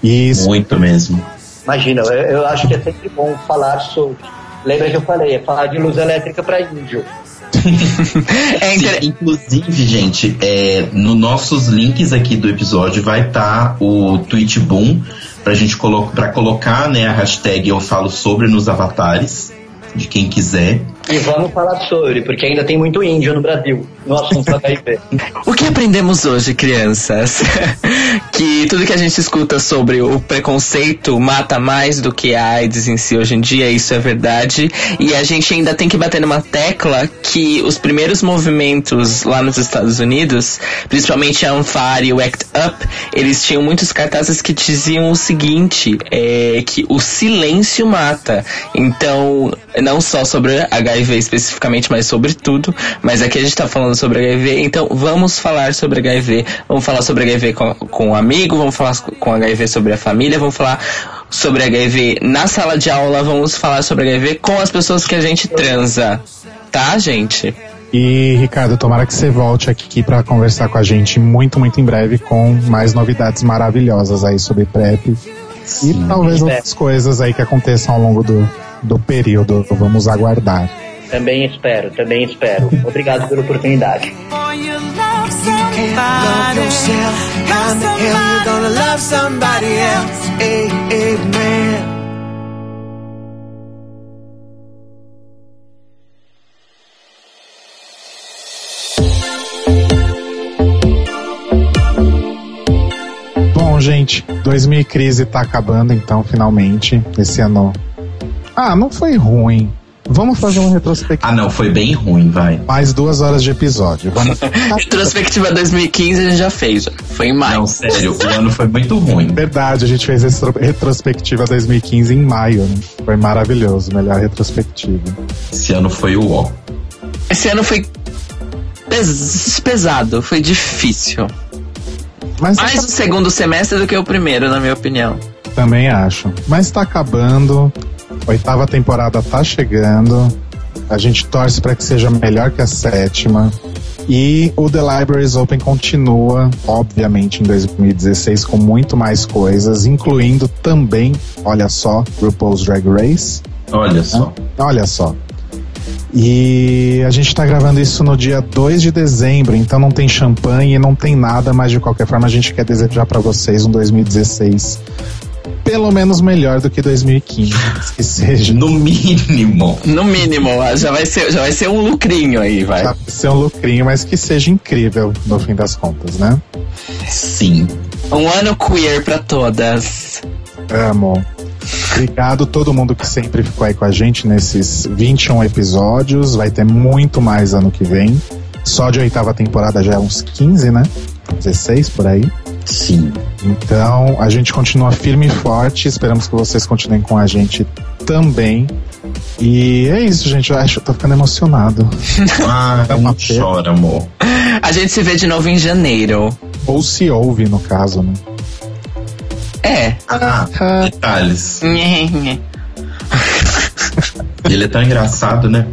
E... Muito mesmo. Imagina, eu, eu acho que é sempre bom falar sobre. Lembra que eu falei, é falar de luz elétrica para índio. é inter... Sim, inclusive, gente, é, nos nossos links aqui do episódio vai estar tá o Twitch Boom pra gente colo pra colocar né, a hashtag Eu Falo Sobre nos avatares, de quem quiser. E vamos falar sobre, porque ainda tem muito índio no Brasil, no assunto HIV. o que aprendemos hoje, crianças? que tudo que a gente escuta sobre o preconceito mata mais do que a AIDS em si hoje em dia, isso é verdade. E a gente ainda tem que bater numa tecla que os primeiros movimentos lá nos Estados Unidos, principalmente a Anfar e o ACT UP, eles tinham muitos cartazes que diziam o seguinte, é, que o silêncio mata. Então, não só sobre HIV especificamente, mas sobre tudo. Mas aqui a gente tá falando sobre HIV, então vamos falar sobre HIV. Vamos falar sobre HIV com, com um amigo, vamos falar com HIV sobre a família, vamos falar sobre HIV na sala de aula, vamos falar sobre HIV com as pessoas que a gente transa. Tá, gente? E, Ricardo, tomara que você volte aqui para conversar com a gente muito, muito em breve com mais novidades maravilhosas aí sobre PrEP. E talvez outras coisas aí que aconteçam ao longo do, do período. Vamos aguardar. Também espero, também espero. Obrigado pela oportunidade. Bom, gente, 2000 e crise tá acabando então, finalmente. Esse ano. Ah, não foi ruim. Vamos fazer uma retrospectiva. Ah, não, foi bem ruim, vai. Mais duas horas de episódio. Vamos. Retrospectiva 2015 a gente já fez, já. Foi em maio. Não, sério, o ano foi muito ruim. Verdade, a gente fez essa retrospectiva 2015 em maio. Né? Foi maravilhoso, melhor retrospectiva. Esse ano foi o ó. Esse ano foi pes- pesado, foi difícil. Mas Mais o segundo semestre do que o primeiro, na minha opinião. também acho. Mas tá acabando. Oitava temporada tá chegando. A gente torce para que seja melhor que a sétima. E o The Libraries Open continua, obviamente, em 2016 com muito mais coisas, incluindo também, olha só, RuPaul's Drag Race. Olha só. Olha só. E a gente tá gravando isso no dia 2 de dezembro, então não tem champanhe, não tem nada, mas de qualquer forma a gente quer desejar pra vocês um 2016 pelo menos melhor do que 2015, que seja. No mínimo. No mínimo, já vai ser, já vai ser um lucrinho aí, vai. Já vai ser um lucrinho, mas que seja incrível no fim das contas, né? Sim. Um ano queer pra todas. Amo. Obrigado a todo mundo que sempre ficou aí com a gente nesses 21 episódios. Vai ter muito mais ano que vem. Só de oitava temporada já é uns 15, né? 16 por aí. Sim. Então a gente continua firme e forte. Esperamos que vocês continuem com a gente também. E é isso, gente. Eu acho que eu tô ficando emocionado. Ah, É uma chora, amor. A gente se vê de novo em janeiro. Ou se ouve, no caso, né? É. Ah, detalhes. Ele é tão engraçado, né?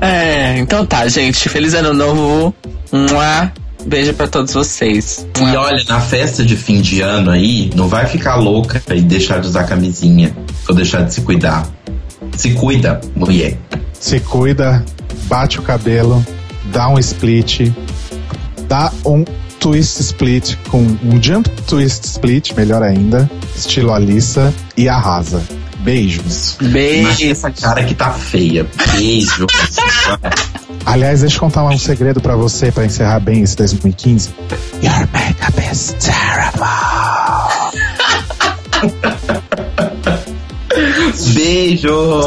É, então tá, gente. Feliz ano novo. Mua. Beijo pra todos vocês. E olha, na festa de fim de ano aí, não vai ficar louca e deixar de usar camisinha. Ou deixar de se cuidar. Se cuida, mulher. Se cuida, bate o cabelo, dá um split, dá um twist split com um jump twist split, melhor ainda, estilo Alissa, e arrasa. Beijos. Imagina Beijo. essa cara que tá feia. Beijo. Aliás, deixa eu contar um segredo para você para encerrar bem esse 2015. Your makeup is terrible. Beijos.